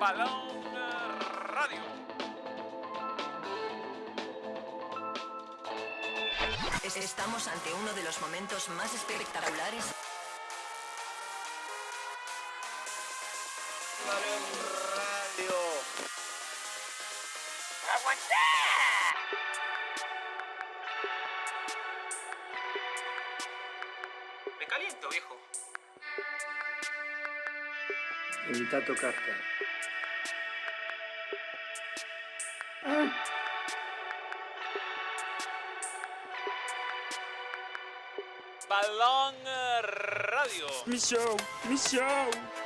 Balón Radio. Estamos ante uno de los momentos más espectaculares. Balón Radio. Me caliento, viejo. Evita tocarte. Radio. Mi show, mi show.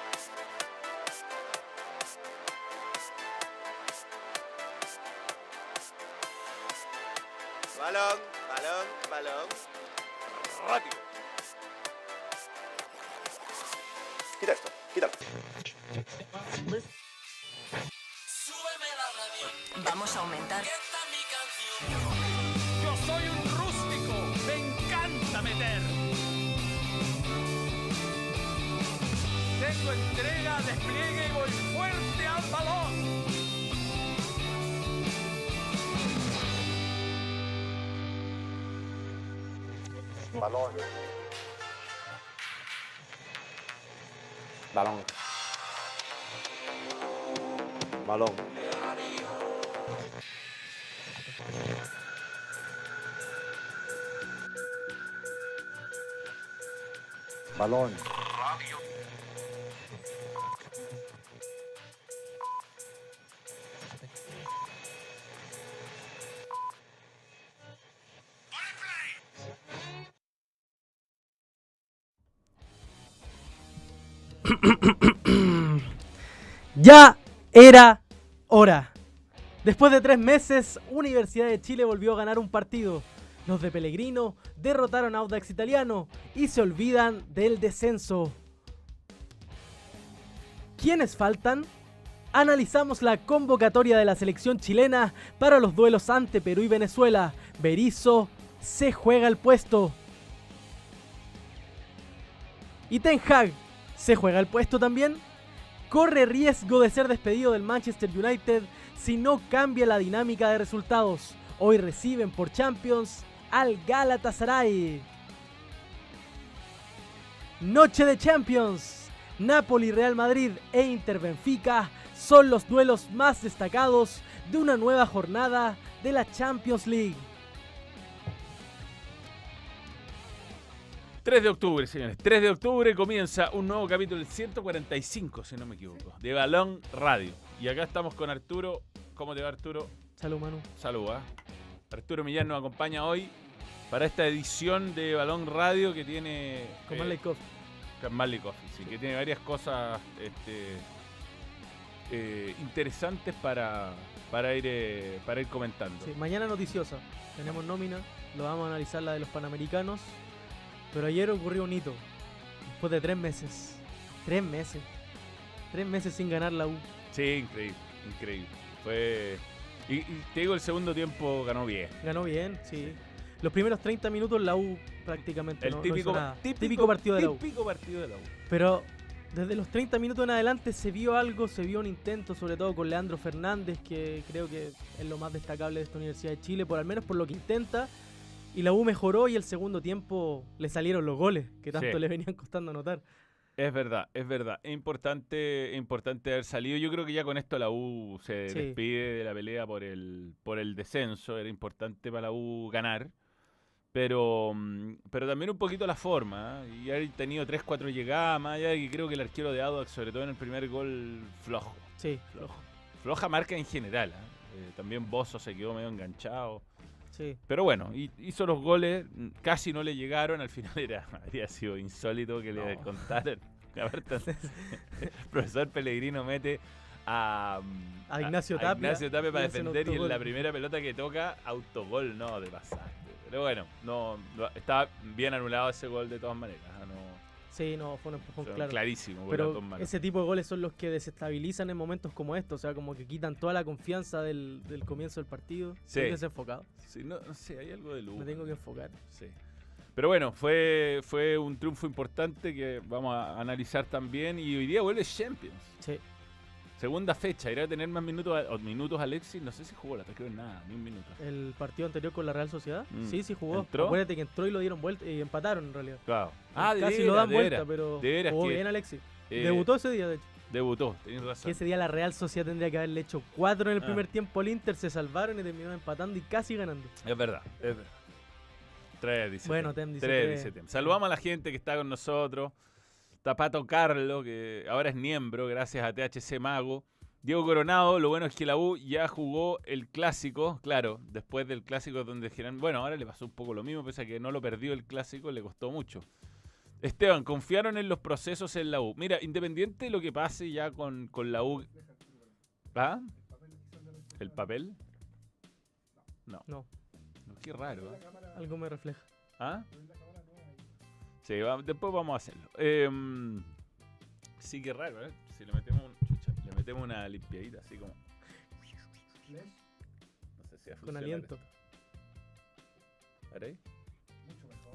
Ya era hora. Después de tres meses, Universidad de Chile volvió a ganar un partido. Los de Pellegrino derrotaron a Audax Italiano y se olvidan del descenso. ¿Quiénes faltan? Analizamos la convocatoria de la selección chilena para los duelos ante Perú y Venezuela. Berizzo se juega el puesto. ¿Y Ten Hag se juega el puesto también? corre riesgo de ser despedido del Manchester United si no cambia la dinámica de resultados. Hoy reciben por Champions al Galatasaray. Noche de Champions. Napoli, Real Madrid e Inter Benfica son los duelos más destacados de una nueva jornada de la Champions League. 3 de octubre, señores. 3 de octubre comienza un nuevo capítulo, el 145, si no me equivoco, de Balón Radio. Y acá estamos con Arturo. ¿Cómo te va, Arturo? Salud, Manu. Salud, ¿ah? Arturo Millán nos acompaña hoy para esta edición de Balón Radio que tiene. Con eh, Marley Coffee. con Marley Coffee, sí, que tiene varias cosas este, eh, interesantes para, para, ir, eh, para ir comentando. Sí, mañana noticiosa. Tenemos nómina. Lo vamos a analizar la de los Panamericanos. Pero ayer ocurrió un hito. Después de tres meses. Tres meses. Tres meses sin ganar la U. Sí, increíble, increíble. Fue. Y, y te digo, el segundo tiempo ganó bien. Ganó bien, sí. Los primeros 30 minutos la U prácticamente El no, no típico, hizo nada. típico, partido de la U. Típico partido de la U. Pero desde los 30 minutos en adelante se vio algo, se vio un intento, sobre todo con Leandro Fernández, que creo que es lo más destacable de esta Universidad de Chile, por al menos por lo que intenta. Y la U mejoró y el segundo tiempo le salieron los goles, que tanto Sí. le venían costando anotar. Es verdad, es verdad. Es importante, importante haber salido. Yo creo que ya con esto la U se Sí. despide de la pelea por el, por el descenso. Era importante para la U ganar. Pero, mm, pero también un poquito la forma. ¿eh? Y haber tenido 3-4 llegadas, más allá de que creo que el arquero de Audax, sobre todo en el primer gol, flojo. Sí, Flojo. Floja marca en general. ¿eh? Eh, también Bozo se quedó medio enganchado. sí. Pero bueno, hi- hizo los goles, casi no le llegaron, al final era, habría sido insólito que le contaran. El profesor Pellegrino mete a, mm, A Ignacio Tapia Ignacio Tapia para y defender y en la primera pelota que toca, autogol, no, de pasar. Pero bueno, no, no- estaba bien anulado ese gol de todas maneras. ¿ah? No, Sí, no, fue un empujón claro. clarísimo. Pero ese tipo de goles son los que desestabilizan en momentos como estos, o sea, como que quitan toda la confianza del, del comienzo del partido. Sí. Estoy desenfocado, Sí, no, no sé, hay algo de luz. me tengo que enfocar. Sí. Pero bueno, fue, fue un triunfo importante que vamos a analizar también. Y hoy día vuelve Champions. Sí. Segunda fecha, irá a tener más minutos, a- minutos Alexis. No sé si jugó la creo nada, ni un minuto. El partido anterior con la Real Sociedad. Mm. Sí, sí jugó. ¿Entró? Acuérdate que entró y lo dieron vuelta y empataron en realidad. Claro. Ah, de Casi veras, lo dan vuelta, pero jugó bien Alexis. eh, Debutó ese día, de hecho. Debutó, tenés razón. Que ese día la Real Sociedad tendría que haberle hecho cuatro en el Ah. primer tiempo al Inter, se salvaron y terminaron empatando y casi ganando. Es verdad, es verdad. 3, dice Bueno, Tem. Dice Tres, tres. dice Tem. Saludamos a la gente que está con nosotros. Tapato Carlo, que ahora es miembro, gracias a THC Mago. Diego Coronado, lo bueno es que la U ya jugó el clásico, claro, después del clásico donde dijeron, bueno, ahora le pasó un poco lo mismo, pese a que no lo perdió el clásico, le costó mucho. Esteban, confiaron en los procesos en la U. Mira, independiente de lo que pase ya con, con la U. ¿Ah? ¿El papel? No. No, No, Qué raro. ¿eh? algo me refleja. ¿Ah? Sí, va- después vamos a hacerlo. Em, sí, qué raro, ¿eh? Si le metemos, un- chucha, le metemos una limpiadita, así como. No sé si va a Con aliento. esto. A ver ahí.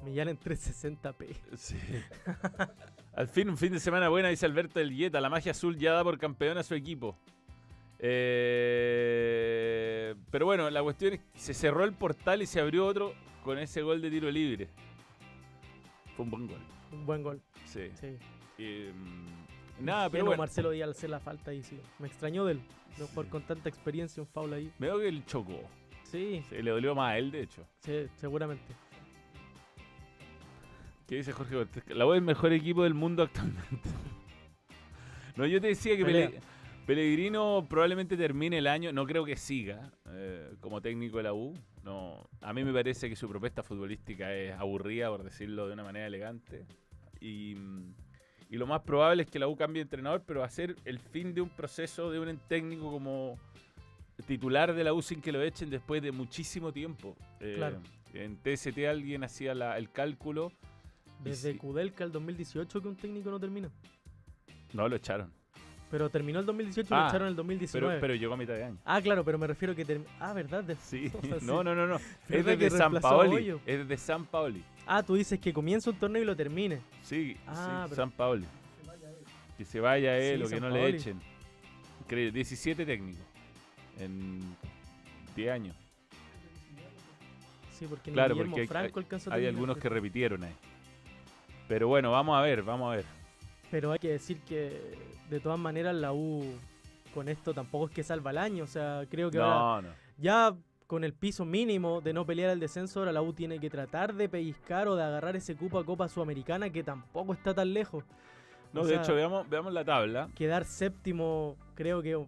Millán en 360p. Sí. Al fin, un fin de semana buena, dice Alberto del Yeta. La magia azul ya da por campeón a su equipo. Eh, pero bueno, la cuestión es que se cerró el portal y se abrió otro con ese gol de tiro libre. Fue un buen gol. Un buen gol. Sí. Sí. Eh, mm, nada, pero bueno. Marcelo Díaz hacer la falta ahí, sí. Me extrañó de él. No por con tanta experiencia, un foul ahí. Veo que él chocó. Sí, Sí, le dolió más a él, de hecho. sí, seguramente. ¿Qué dice Jorge Cortés? La U es el mejor equipo del mundo actualmente. no, yo te decía que. Pele- Pellegrino probablemente termine el año. No creo que siga eh, como técnico de la U. No, a mí me parece que su propuesta futbolística es aburrida, por decirlo de una manera elegante. Y, y lo más probable es que la U cambie de entrenador, pero va a ser el fin de un proceso de un técnico como titular de la U sin que lo echen después de muchísimo tiempo. Eh, Claro. En TST alguien hacía la- el cálculo. Desde sí- Kudelka el 2018 que un técnico no termina. No, lo echaron. Pero terminó el 2018 y Ah, lo echaron en el Pero, 2019. pero llegó a mitad de año. Ah, claro, pero me refiero que... term- Ah, ¿verdad? De- Sí. o sea, sí. No, no, no, no. Es ¿Verdad que desde San a Paoli. Es de San Paoli. Ah, tú dices que comienza un torneo y lo termine. Sí, Ah, sí, pero- San Paoli. Que se vaya él Sí, o que San no le echen. Increíble. 17 técnicos. En 10 años. Sí, porque Claro, Guillermo porque hay- Franco a Hay terminar, algunos que pero- repitieron ahí. Pero bueno, vamos a ver, vamos a ver. Pero hay que decir que de todas maneras la U con esto tampoco es que salva el año. O sea, creo que ahora No, no. ya con el piso mínimo de no pelear el descenso, ahora la U tiene que tratar de pellizcar o de agarrar ese cupo a Copa Sudamericana que tampoco está tan lejos. No, O de sea, hecho, veamos, veamos la tabla. Quedar séptimo creo que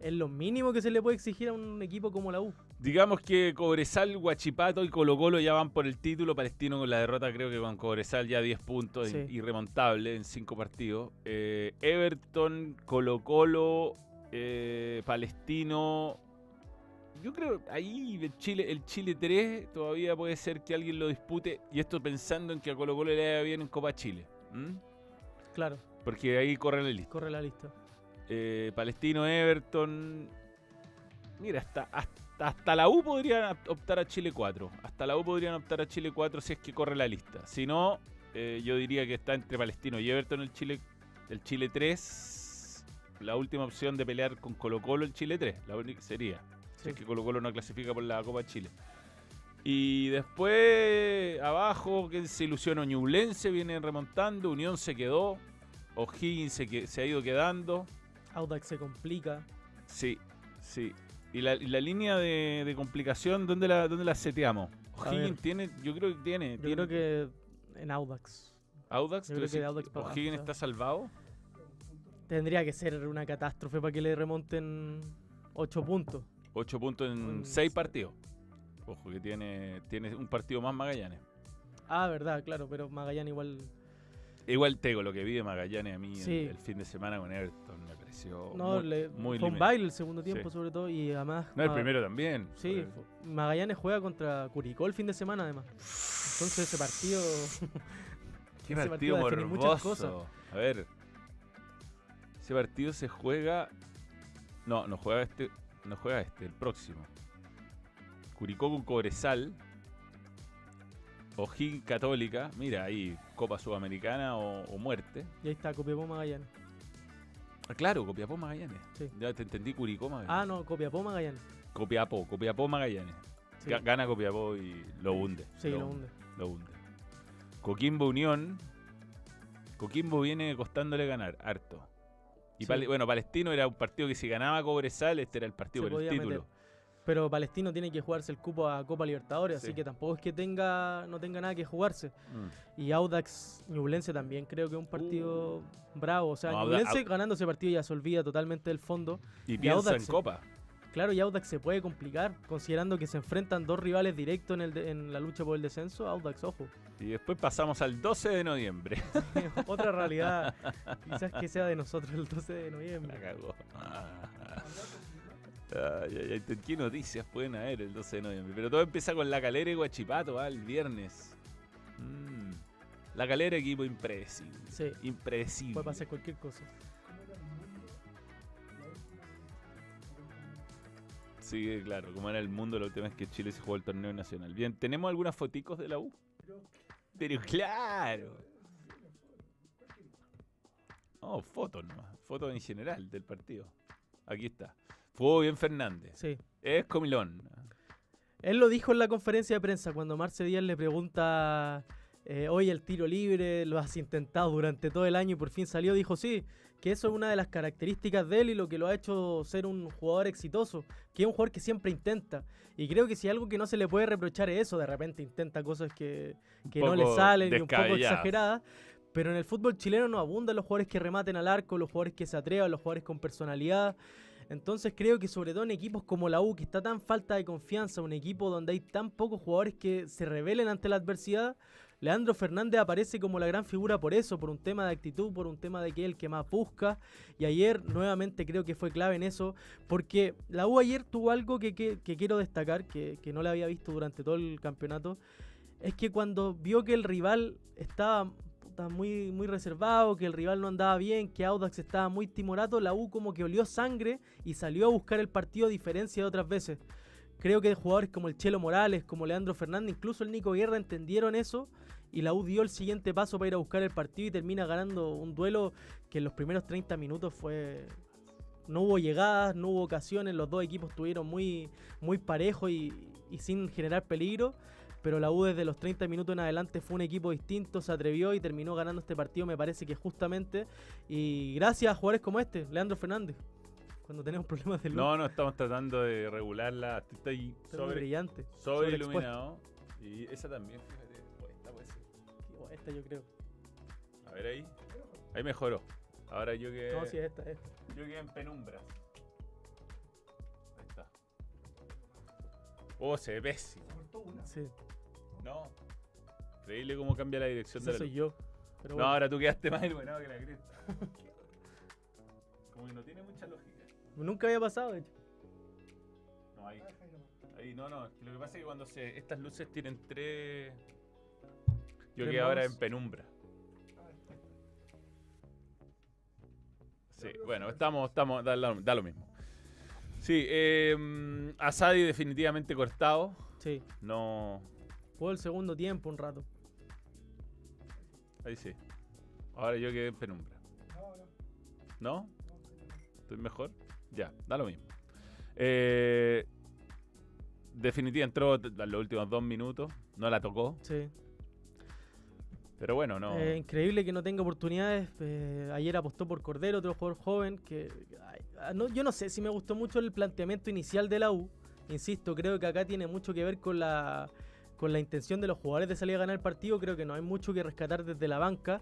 es lo mínimo que se le puede exigir a un equipo como la U. Digamos que Cobresal, Guachipato y Colo Colo ya van por el título. Palestino con la derrota, creo que con Cobresal ya 10 puntos, Sí. irremontable en 5 partidos. Eh, Everton, Colo Colo, eh, Palestino. Yo creo ahí el Chile, el Chile 3 todavía puede ser que alguien lo dispute. Y esto pensando en que a Colo Colo le vaya bien en Copa Chile. Claro, Porque ahí corre la lista. corre la lista. Eh, Palestino, Everton. Mira, hasta, hasta, hasta la U podrían op- optar a Chile 4. Hasta la U podrían optar a Chile 4 si es que corre la lista. Si no, eh, yo diría que está entre Palestino y Everton el Chile, el Chile 3. La última opción de pelear con Colo Colo el Chile 3. La única sería. Si es que Colo Colo no clasifica por la Copa Chile. Y después, abajo, que se ilusionó Ñublense, viene remontando. Unión se quedó. O'Higgins se, que- se ha ido quedando. Audax se complica. Sí, sí. ¿Y la, y la línea de, de complicación, dónde la, dónde la seteamos? O'Higgins tiene, yo creo que tiene. Yo tiene- creo que en Audax. Audax, yo ¿tú creo que Audax O'Higgins está salvado. Tendría que ser una catástrofe para que le remonten 8 puntos. 8 puntos en Con- 6 partidos. Ojo que tiene, tiene un partido más Magallanes. Ah, verdad, claro, pero Magallanes igual. Igual Tego, lo que vi de Magallanes a mí el- Sí. el, fin de semana con Everton me pareció No, muy, le, muy fue un baile el segundo tiempo, Sí. sobre todo, y además. No, el primero también. Sí, Magallanes juega contra Curicó el fin de semana, además. Entonces ese partido. Qué ese partido partido muchas morboso. A ver. Ese partido se juega. No, no juega este. No juega este, el próximo. Curicó con Cobresal. O'Higgins Católica. Mira ahí, Copa Sudamericana o, o muerte. y ahí está, Copiapó Magallanes. Ah, claro, Copiapó Magallanes. Sí. Ya te entendí Curicó Magallanes. Ah, no, Copiapó Magallanes. Copiapó, Copiapó Magallanes. Sí, Gana Copiapó y lo hunde. sí, lo hunde. Lo hunde. Coquimbo Unión. Coquimbo viene costándole ganar, harto. Y Sí. Bueno, Palestino era un partido que si ganaba Cobresal, este era el partido Se por el título. meter. Pero Palestino tiene que jugarse el cupo a Copa Libertadores, Sí. así que tampoco es que tenga no tenga nada que jugarse. Mm. Y Audax Ñublense también creo que es un partido bravo. O sea, Uh. No, Ñublense ganando ese partido ya se olvida totalmente del fondo. Y piensa Audax en se- Copa. Claro, y Audax se puede complicar, considerando que se enfrentan dos rivales directos en, el de- en la lucha por el descenso. Audax, ojo. Y después pasamos al 12 de noviembre. Otra realidad, quizás que sea de nosotros el 12 de La noviembre. cagó. Ay, ay, ay, ¿Qué noticias pueden haber el 12 de noviembre? Pero todo empieza con la calera y Guachipato, ah, el viernes. Mm. La calera, equipo impredecible. Sí, Impredecible. puede pasar cualquier cosa. Sí, claro, como era el mundo la última vez que Chile se jugó el torneo nacional. Bien, ¿tenemos algunas foticos de la U? Pero claro. Oh, fotos nomás. Fotos en general del partido. Aquí está. Fue bien Fernández. Sí. Es comilón. Él lo dijo en la conferencia de prensa cuando Marce Díaz le pregunta, eh, oye, el tiro libre, lo has intentado durante todo el año y por fin salió. Dijo, sí, que eso es una de las características de él y lo que lo ha hecho ser un jugador exitoso, que es un jugador que siempre intenta. Y creo que si algo que no se le puede reprochar es eso, de repente intenta cosas que, que no le salen y un poco exageradas. Pero en el fútbol chileno no abundan los jugadores que rematen al arco, los jugadores que se atrevan, los jugadores con personalidad. Entonces creo que sobre todo en equipos como la U, que está tan falta de confianza, un equipo donde hay tan pocos jugadores que se rebelen ante la adversidad, Leandro Fernández aparece como la gran figura por eso, por un tema de actitud, por un tema de que es el que más busca. Y ayer nuevamente creo que fue clave en eso, porque la U ayer tuvo algo que, quiero destacar, que, que no le había visto durante todo el campeonato, es que cuando vio que el rival estaba muy reservado, que el rival no andaba bien, que Audax estaba muy timorato, la U como que olió sangre y salió a buscar el partido a diferencia de otras veces. Creo que jugadores como el Chelo Morales, como Leandro Fernández, incluso el Nico Guerra entendieron eso y la U dio el siguiente paso para ir a buscar el partido y termina ganando un duelo que en los primeros 30 minutos fue... No hubo llegadas, no hubo ocasiones, los dos equipos estuvieron muy, muy parejos y, y sin generar peligro pero la U desde los 30 minutos en adelante fue un equipo distinto, se atrevió y terminó ganando este partido, me parece que justamente, y gracias a jugadores como este, Leandro Fernández, cuando tenemos problemas de luz, No, no, estamos tratando de regularla. Muy sobre, brillante, sobre sobreexpuesto. iluminado. Y esa también, fíjate. Esta puede ser. O esta yo creo. A ver ahí. Ahí mejoró. Ahora yo que. No, sí, esta, esta. Yo quedé en penumbras. Oh, se ve pésimo. Sí, No. Increíble cómo cambia la dirección de la soy luz. yo. Pero No, bueno, ahora tú quedaste más iluminado que la cresta. Como que no tiene mucha lógica. nunca había pasado, de hecho. No, ahí. Ahí, no, no. Lo que pasa es que cuando se, estas luces tienen tres. Yo quedé ahora en penumbra. Sí, bueno, estamos, estamos, da lo mismo. Sí, eh, Asadi definitivamente cortado. Sí, No. jugó el segundo tiempo un rato. Ahí sí. Ahora yo quedé en penumbra. ¿No? ¿Estoy mejor? Ya, da lo mismo. Eh, definitiva entró en los últimos dos minutos. No la tocó. Sí. Pero bueno, no. Eh, increíble que no tenga oportunidades. eh, ayer apostó por Cordero, otro jugador joven. que ah, Yo no sé si me gustó mucho el planteamiento inicial de la U. Insisto, creo que acá tiene mucho que ver con la, con la intención de los jugadores de salir a ganar el partido. Creo que no hay mucho que rescatar desde la banca.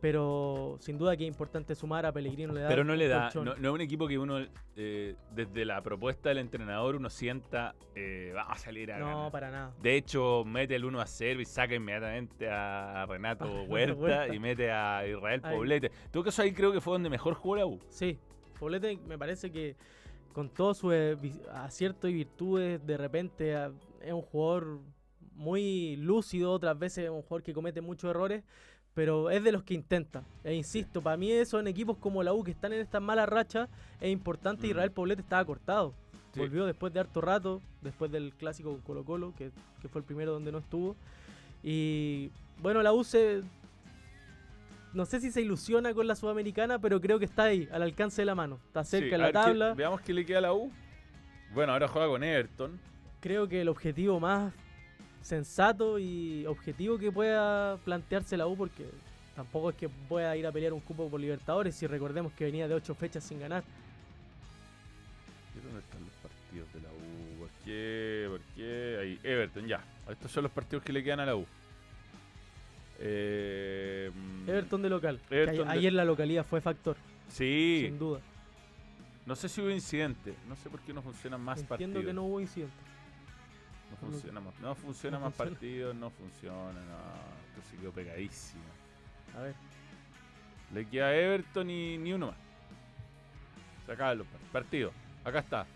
Pero sin duda que es importante sumar a Pellegrino. Le da Pero no le da, no, no es un equipo que uno, eh, desde la propuesta del entrenador, uno sienta, eh, vamos a salir a No, ganar. para nada. De hecho, mete el 1 a 0 y saca inmediatamente a Renato Huerta, Huerta. y mete a Israel Ahí. Poblete. En todo caso, ahí creo que fue donde mejor jugó la U. Sí, Poblete me parece que con todos sus eh, aciertos y virtudes, de repente ah, es un jugador muy lúcido, otras veces es un jugador que comete muchos errores, pero es de los que intenta. E insisto, para mí eso en equipos como la U que están en estas malas rachas es importante. Mm. Israel Poblete estaba cortado. Sí. Volvió después de harto rato, después del clásico con Colo Colo, que, que fue el primero donde no estuvo. Y bueno, la U se... no sé si se ilusiona con la Sudamericana, pero creo que está ahí, al alcance de la mano. Está cerca Sí, de a la tabla. veamos qué le queda a la U. Bueno, ahora juega con Everton. Creo que el objetivo más sensato y objetivo que pueda plantearse la U, porque tampoco es que pueda ir a pelear un cupo por Libertadores, si recordemos que venía de ocho fechas sin ganar. ¿Y ¿Dónde están los partidos de la U? ¿Por qué? ¿Por qué? Ahí, Everton, ya. Estos son los partidos que le quedan a la U. Eh, Everton de local. que Everton a- de- ayer la localidad fue factor, Sí, sin duda. no sé si hubo incidente. No sé por qué no funcionan más Entiendo partidos. que no hubo incidente. No funciona más, no funciona no más funciona. partidos, no funciona, no. Esto se quedó pegadísimo. A ver, Le queda a Everton y ni uno más. Se acaban los par- partidos. Acá está.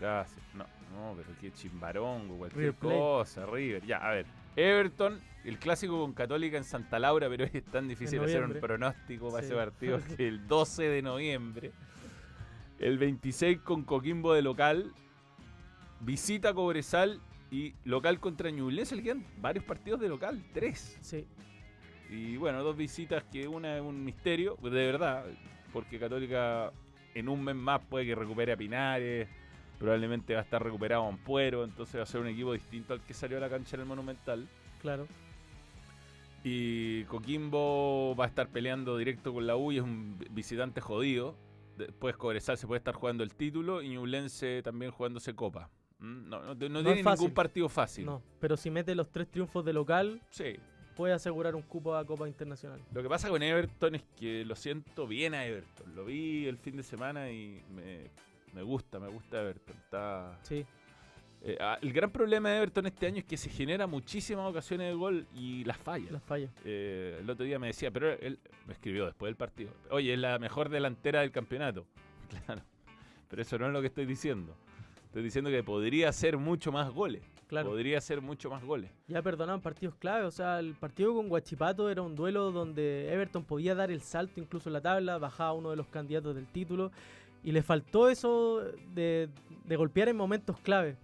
Gracias. No, no, pero qué chimbarongo, cualquier River cosa, River. Ya, a ver. Everton, el clásico con Católica en Santa Laura, pero es tan difícil hacer un pronóstico para Sí. ese partido que el 12 de noviembre. El 26 con Coquimbo de local. Visita Cobresal y local contra Ñublense. Le quedan varios partidos de local, tres. sí. Y bueno, dos visitas que una es un misterio, de verdad, porque Católica en un mes más puede que recupere a Pinares, probablemente va a estar recuperado a Ampuero, entonces va a ser un equipo distinto al que salió a la cancha en el Monumental. Claro. Y Coquimbo va a estar peleando directo con la U y es un vi- visitante jodido. Después Cobresal se puede estar jugando el título y Ñublense también jugándose Copa. ¿Mm? No, no, no No tiene fácil. ningún partido fácil. No, pero si mete los tres triunfos de local, Sí, puede asegurar un cupo a Copa Internacional. Lo que pasa con Everton es que lo siento bien a Everton. Lo vi el fin de semana y me, me gusta, me gusta Everton. Está, Sí, eh, ah, el gran problema de Everton este año es que se genera muchísimas ocasiones de gol y las falla. las fallas. Eh, el otro día me decía, pero él me escribió después del partido. Oye, es la mejor delantera del campeonato. Claro, pero eso no es lo que estoy diciendo. Estoy diciendo que podría hacer mucho más goles. Claro. Podría hacer mucho más goles. Ya perdonaban partidos clave, o sea, el partido con Guachipato era un duelo donde Everton podía dar el salto incluso en la tabla, bajaba uno de los candidatos del título y le faltó eso de, de golpear en momentos clave.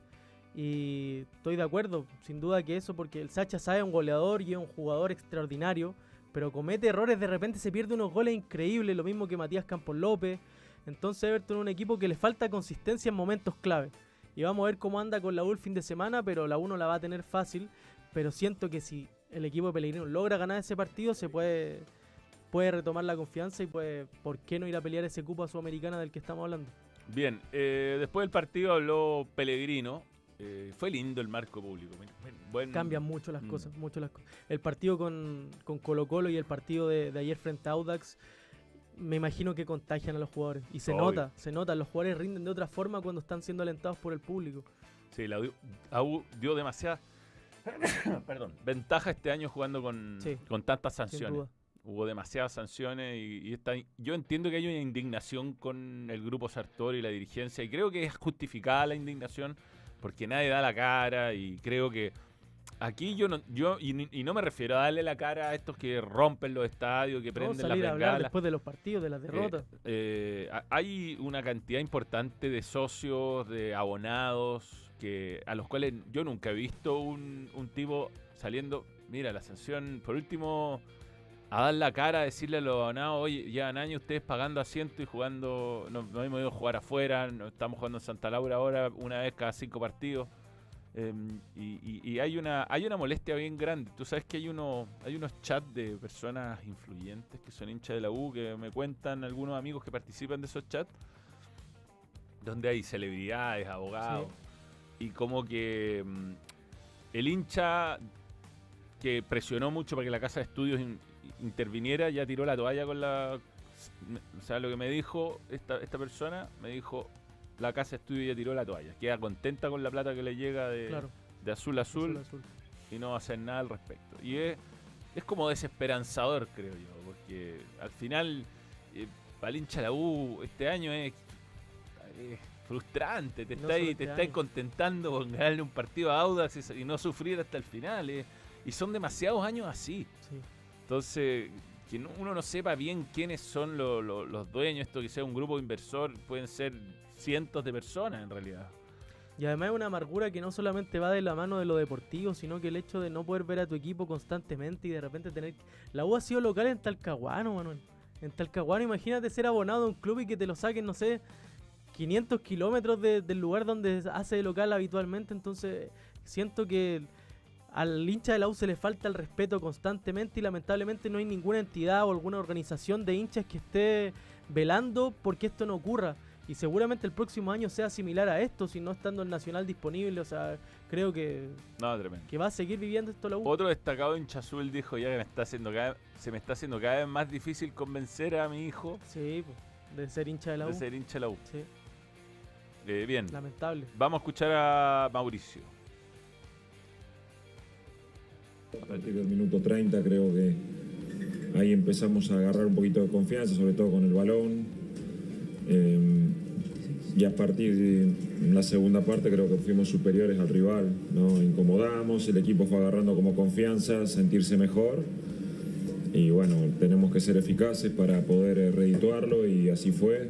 Y estoy de acuerdo, sin duda que eso, porque el Sacha Sae es un goleador y es un jugador extraordinario, pero comete errores, de repente se pierde unos goles increíbles, lo mismo que Matías Campos López. Entonces Everton es un equipo que le falta consistencia en momentos clave. Y vamos a ver cómo anda con la U el fin de semana, pero la U no la va a tener fácil. Pero siento que si el equipo de Pellegrino logra ganar ese partido, se puede, puede retomar la confianza y puede, ¿por qué no ir a pelear ese cupo a Sudamericana del que estamos hablando? Bien, eh, después del partido habló Pellegrino. Eh, fue lindo el marco público. buen- Cambian mucho las Mm. cosas, mucho las cosas. El partido con, con Colo Colo y el partido de, de ayer frente a Audax, me imagino que contagian a los jugadores. Y se Obvio. nota, se nota, los jugadores rinden de otra forma cuando están siendo alentados por el público. Sí, la U, la U dio demasiada perdón, ventaja este año jugando con, Sí, con tantas sanciones. Hubo demasiadas sanciones y, y está, yo entiendo que hay una indignación con el grupo Sartori y la dirigencia y creo que es justificada la indignación porque nadie da la cara y creo que aquí yo no, yo y, y no me refiero a darle la cara a estos que rompen los estadios, que No, prenden las salir a hablar después de los partidos, de las derrotas. Eh, eh, ha- hay una cantidad importante de socios, de abonados, que a los cuales yo nunca he visto un, un tipo saliendo, mira, la sanción, por último, a dar la cara, a decirle a los abonados, oye, llevan años ustedes pagando asiento y jugando, no, no hemos ido a jugar afuera, no estamos jugando en Santa Laura ahora una vez cada cinco partidos. Eh, y, y- y hay una hay una molestia bien grande. Tú sabes que hay uno hay unos chats de personas influyentes que son hinchas de la U que me cuentan algunos amigos que participan de esos chats donde hay celebridades, abogados y como que mm, el hincha que presionó mucho para que la casa de estudios in- interviniera ya tiró la toalla con la o sea, lo que me dijo esta, esta persona, me dijo la casa de estudios ya tiró la toalla, queda contenta con la plata que le llega de, claro, de azul a azul, azul, azul. y no va a hacer nada al respecto. Y es, es como desesperanzador, creo yo, porque al final, eh, para el hincha de la U, este año es, es frustrante. Te No estáis te este estáis año. contentando con ganarle un partido a Audax y, y no sufrir hasta el final. eh. Y son demasiados años así. Sí. Entonces, que no- uno no sepa bien quiénes son lo- lo- los dueños, esto que sea un grupo inversor, pueden ser cientos de personas en realidad. Y además es una amargura que no solamente va de la mano de lo deportivo, sino que el hecho de no poder ver a tu equipo constantemente y de repente tener... La U ha sido local en Talcahuano, Manuel. En Talcahuano, imagínate ser abonado a un club y que te lo saquen, no sé, 500 kilómetros de- del lugar donde hace de local habitualmente. Entonces, siento que al hincha de la U se le falta el respeto constantemente y lamentablemente no hay ninguna entidad o alguna organización de hinchas que esté velando porque esto no ocurra. Y seguramente el próximo año sea similar a esto, si no estando el Nacional disponible. O sea, creo que, No, tremendo. que va a seguir viviendo esto la U. Otro destacado hincha azul dijo ya que me está haciendo cada, se me está haciendo cada vez más difícil convencer a mi hijo Sí, po, de ser hincha de la U. de ser hincha de la U. Sí, Eh, bien, lamentable. vamos a escuchar a Mauricio. A partir del minuto 30 creo que ahí empezamos a agarrar un poquito de confianza, sobre todo con el balón. Eh, y a partir de la segunda parte creo que fuimos superiores al rival, incomodamos, el equipo fue agarrando como confianza, sentirse mejor. Y bueno, tenemos que ser eficaces para poder eh, redituarlo y así fue.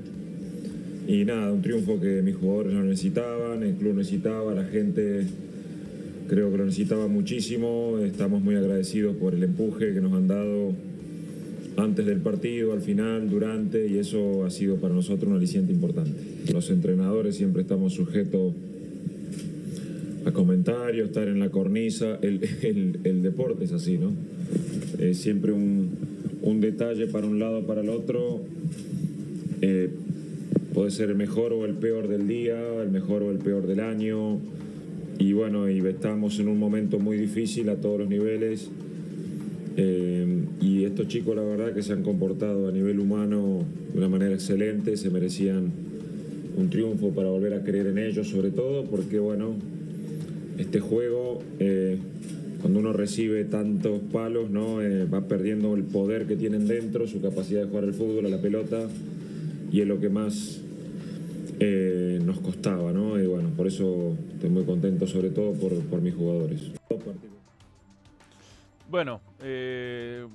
Y nada, un triunfo que mis jugadores lo necesitaban, el club necesitaba, la gente Creo que lo necesitaba muchísimo, estamos muy agradecidos por el empuje que nos han dado antes del partido, al final, durante, y eso ha sido para nosotros un aliciente importante. Los entrenadores siempre estamos sujetos a comentarios, estar en la cornisa, el, el- el deporte es así, ¿no? Es siempre un, un detalle para un lado para el otro. Eh, puede ser el mejor o el peor del día, el mejor o el peor del año. Y bueno, y estamos en un momento muy difícil a todos los niveles. Eh, y estos chicos, la verdad, que se han comportado a nivel humano de una manera excelente, se merecían un triunfo para volver a creer en ellos, sobre todo porque, bueno, este juego, eh, cuando uno recibe tantos palos, ¿no? Eh, va perdiendo el poder que tienen dentro, su capacidad de jugar al fútbol, a la pelota, y es lo que más nos costaba, ¿no? Y bueno, por eso estoy muy contento, sobre todo por, por mis jugadores. Bueno, eh,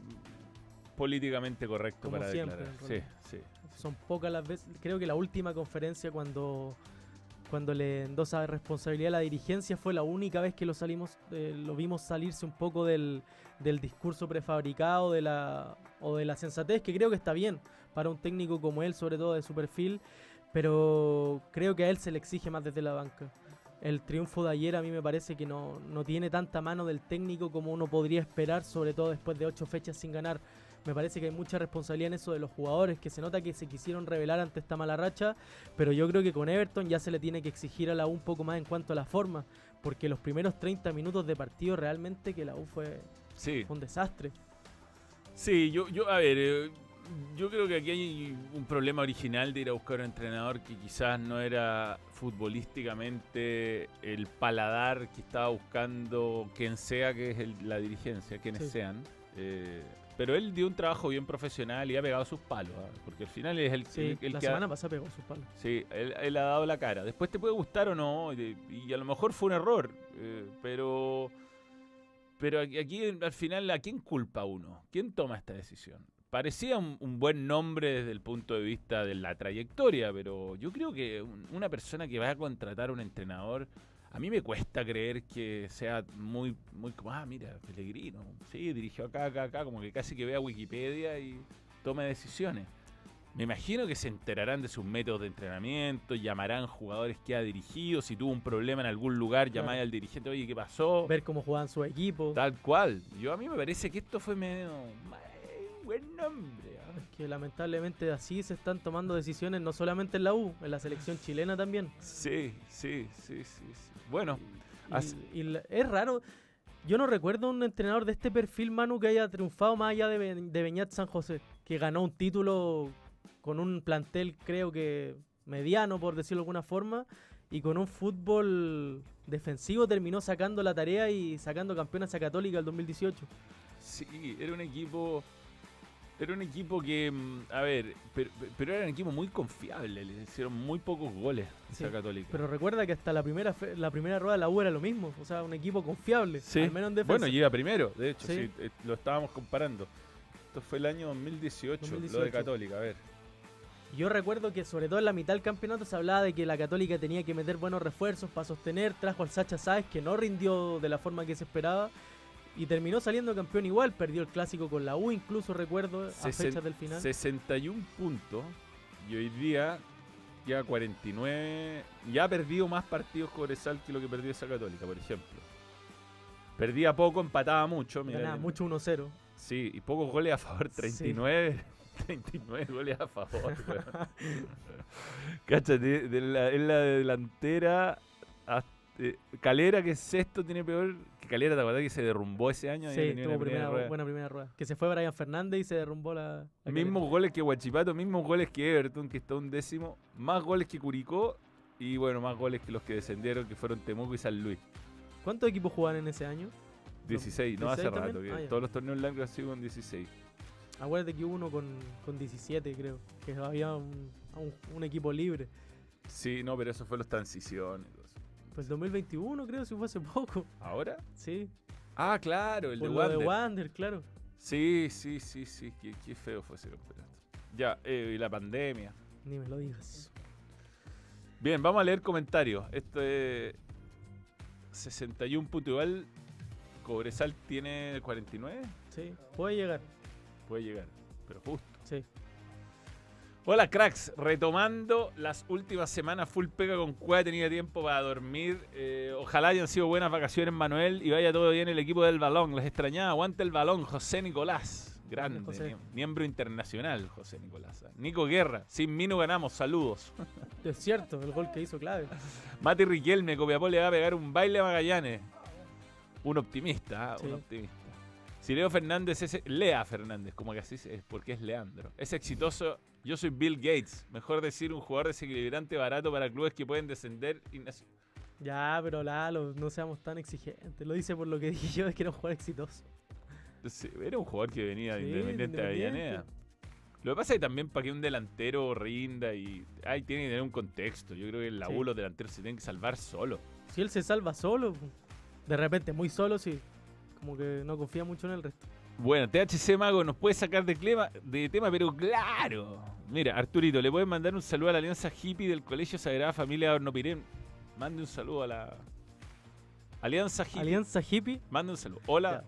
políticamente correcto Como para siempre, declarar. Sí, sí. Son pocas las veces. Creo que la última conferencia cuando, cuando le endosa responsabilidad a la dirigencia fue la única vez que lo salimos, eh, lo vimos salirse un poco del, del discurso prefabricado de la, o de la sensatez, que creo que está bien para un técnico como él, sobre todo de su perfil, pero creo que a él se le exige más desde la banca. El triunfo de ayer a mí me parece que no, no tiene tanta mano del técnico como uno podría esperar, sobre todo después de ocho fechas sin ganar. Me parece que hay mucha responsabilidad en eso de los jugadores, que se nota que se quisieron revelar ante esta mala racha, pero yo creo que con Everton ya se le tiene que exigir a la U un poco más en cuanto a la forma, porque los primeros 30 minutos de partido realmente que la U fue, Sí, fue un desastre. sí yo, yo, a ver, eh, yo creo que aquí hay un problema original de ir a buscar un entrenador que quizás no era futbolísticamente el paladar que estaba buscando quien sea que es el- la dirigencia, quienes Sí. sean. eh, pero él dio un trabajo bien profesional y ha pegado sus palos, ¿ah? porque al final es el, Sí, el- el la que ha- semana pasada pegó sus palos. Sí, él, él ha dado la cara. Después te puede gustar o no, y, y a lo mejor fue un error, eh, pero pero aquí, aquí, al final, ¿a quién culpa uno? ¿Quién toma esta decisión? Parecía un, un buen nombre desde el punto de vista de la trayectoria, pero yo creo que un- una persona que va a contratar a un entrenador, a mí me cuesta creer que sea muy, muy como, ah, mira, Pellegrino, sí, dirigió acá, acá, acá, como que casi que vea Wikipedia y tome decisiones. Me imagino que se enterarán de sus métodos de entrenamiento, llamarán jugadores que ha dirigido, si tuvo un problema en algún lugar, Claro. al dirigente, oye, ¿qué pasó? Ver cómo jugaban su equipo. Tal cual. Yo a mí me parece que esto fue medio... Buen nombre. ¿ah? Es que lamentablemente así se están tomando decisiones no solamente en la U, en la selección chilena también. Sí, sí, sí, sí. sí. Bueno, Y- y es raro. Yo no recuerdo un entrenador de este perfil, Manu, que haya triunfado más allá de, Be- de Beñat San José, que ganó un título con un plantel, creo que mediano, por decirlo de alguna forma, y con un fútbol defensivo terminó sacando la tarea y sacando campeonas a Católica el 2018. sí, era un equipo... Era un equipo que, mm, a ver, pero, pero era un equipo muy confiable, le hicieron muy pocos goles a Sí, esa Católica. Pero recuerda que hasta la primera fe- la primera rueda de la U era lo mismo, o sea, un equipo confiable, Sí. al menos en defensa. Bueno, llega primero, de hecho, Sí. sí, eh, lo estábamos comparando. Esto fue el año 2018, lo de 2018. Católica, a ver. Yo recuerdo que sobre todo en la mitad del campeonato se hablaba de que la Católica tenía que meter buenos refuerzos para sostener, trajo al Sacha Sáez que no rindió de la forma que se esperaba y terminó saliendo campeón igual, perdió el clásico con la U incluso recuerdo a fechas del final. 61 puntos y hoy día ya 49. Ya ha perdido más partidos Cobresal que lo que perdió esa Católica, por ejemplo. Perdía poco, empataba mucho. mira, Ganaba mucho 1-0. Sí, y pocos goles a favor, Sí. 39. 39 goles a favor. weón. Cáchate, de la, en la delantera. hasta- eh, Calera, que es sexto, tiene peor. Que Calera, ¿te acuerdas que se derrumbó ese año? Sí, tuvo una primera, rueda. buena primera rueda. Que se fue Brian Fernández y se derrumbó la. la Mismos goles que Huachipato, mismos goles que Everton, que está un décimo, más goles que Curicó y bueno, más goles que los que descendieron, que fueron Temuco y San Luis. ¿Cuántos equipos jugaban en ese año? 16, no, hace 16 rato, también? que Ah, todos los torneos largos han sido con 16. Acuérdate que hubo uno con, con 17, creo. Que había un, un- un equipo libre. Sí, no, pero eso fue los transiciones. Pues 2021, creo, si fue hace poco. ¿Ahora? Sí. Ah, claro, el por de lo Wander. de Wander, claro. Sí, sí, sí, sí, qué, qué feo fue ese campeonato. Ya, eh, y la pandemia. Ni me lo digas. Bien, vamos a leer comentarios. Esto es 61 puntos. Igual, Cobresal tiene 49. Sí, puede llegar. Puede llegar, pero justo. Sí. Hola cracks, retomando las últimas semanas full pega con Cueva, tenía tiempo para dormir. Eh, ojalá hayan sido buenas vacaciones Manuel y vaya todo bien el equipo del balón. Les extrañaba, aguanta el balón, José Nicolás. Grande, José. miembro internacional José Nicolás. Nico Guerra, sin mí no ganamos, saludos. Es cierto, el gol que hizo clave. Mati Riquelme, Copiapó le va a pegar un baile a Magallanes. Un optimista, ah, un optimista. Si Leo Fernández es... Lea Fernández, como que así es, porque es Leandro. Es exitoso. Yo soy Bill Gates. Mejor decir un jugador desequilibrante barato para clubes que pueden descender. y nac- Ya, pero Lalo, no seamos tan exigentes. Lo dice por lo que dije yo, es que era un jugador exitoso. Era un jugador que venía de Independiente de. Avellaneda. Lo que pasa es que también para que un delantero rinda y... Ay, tiene que tener un contexto. Yo creo que en la Sí. Los delanteros se tienen que salvar solo. Si él se salva solo, de repente muy solo, sí. Como que no confía mucho en el resto. Bueno, THC Mago nos puede sacar de, de tema, pero claro. Mira, Arturito, le pueden mandar un saludo a la Alianza Hippie del Colegio Sagrada Familia de Hornopirén. Mande un saludo a la Alianza Hippie. Alianza Hippie. Mande un saludo. Hola.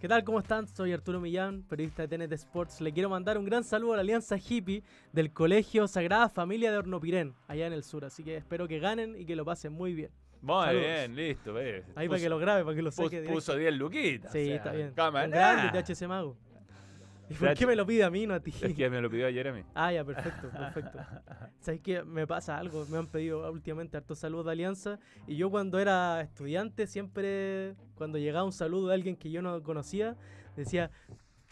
¿Qué tal? ¿Cómo están? Soy Arturo Millán, periodista de TNT Sports. Le quiero mandar un gran saludo a la Alianza Hippie del Colegio Sagrada Familia de Hornopirén, allá en el sur. Así que espero que ganen y que lo pasen muy bien. Muy Saludos. bien, listo. ves. Ahí para que lo grabe, para que lo puso, saque. directo. puso 10 luquitas. Sí, o sea, está bien. cámara. Grande THC Mago. ¿Y por qué me lo pide a mí, no a ti? Es que me lo pidió ayer a mí. Ah, ya, perfecto, perfecto. ¿Sabes qué? Me pasa algo. Me han pedido últimamente hartos saludos de Alianza. Y yo cuando era estudiante, siempre, cuando llegaba un saludo de alguien que yo no conocía, decía,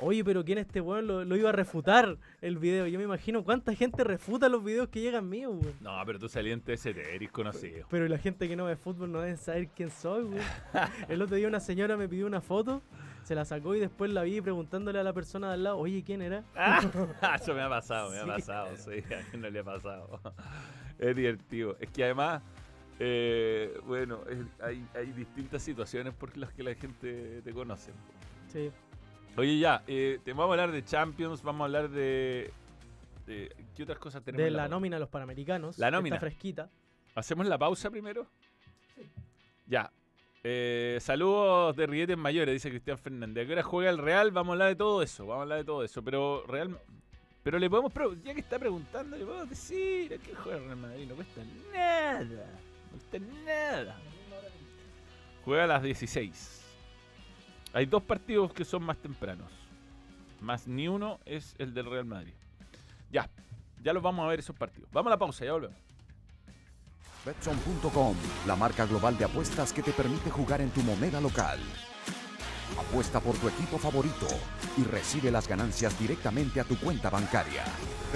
oye, pero ¿quién es este weón? Lo, lo iba a refutar el video. Yo me imagino cuánta gente refuta los videos que llegan míos, weón. No, pero tú saliente ese eres conocido. Pero la gente que no ve fútbol no debe saber quién soy, weón. El otro día una señora me pidió una foto, se la sacó y después la vi preguntándole a la persona de al lado, oye, ¿quién era? Ah, eso me ha pasado, me ha pasado, sí, a quién no le ha pasado. Es divertido. Es que además, eh, bueno, es- hay, hay distintas situaciones por las que la gente te conoce. Sí. Oye, ya, eh, te vamos a hablar de Champions, vamos a hablar de. de- ¿Qué otras cosas tenemos? De la nómina de los Panamericanos. La nómina. Está fresquita. ¿Hacemos la pausa primero? Ya. Eh, saludos de Rilletes Mayores, dice Cristian Fernández. ¿A qué hora juega el Real? Vamos a hablar de todo eso. Vamos a hablar de todo eso. Pero Real. Pero le podemos. Ya que está preguntando, le podemos decir. ¿A qué juega el Real Madrid? No cuesta nada. No cuesta nada. Juega a las 16. Hay dos partidos que son más tempranos. Más ni uno es el del Real Madrid. Ya. Ya los vamos a ver esos partidos. Vamos a la pausa, ya volvemos. Betson.com, la marca global de apuestas que te permite jugar en tu moneda local. Apuesta por tu equipo favorito y recibe las ganancias directamente a tu cuenta bancaria.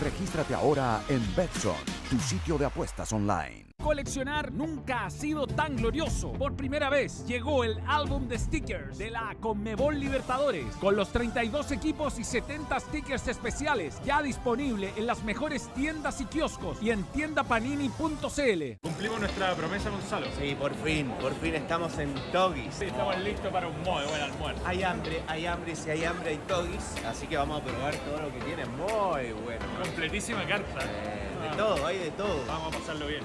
Regístrate ahora en Betson, tu sitio de apuestas online. Coleccionar nunca ha sido tan glorioso. Por primera vez llegó el álbum de stickers de la Conmebol Libertadores, con los 32 equipos y 70 stickers especiales, ya disponible en las mejores tiendas y kioscos y en tiendapanini.cl. Cumplimos nuestra promesa, Gonzalo. Sí, por fin, por fin estamos en Togis. Sí, estamos listos para un muy buen almuerzo. Hay hambre, hay hambre, y si hay hambre hay Togis, así que vamos a probar todo lo que tiene. Muy bueno. Completísima carta. Eh, de todo, hay de todo. Vamos a pasarlo bien.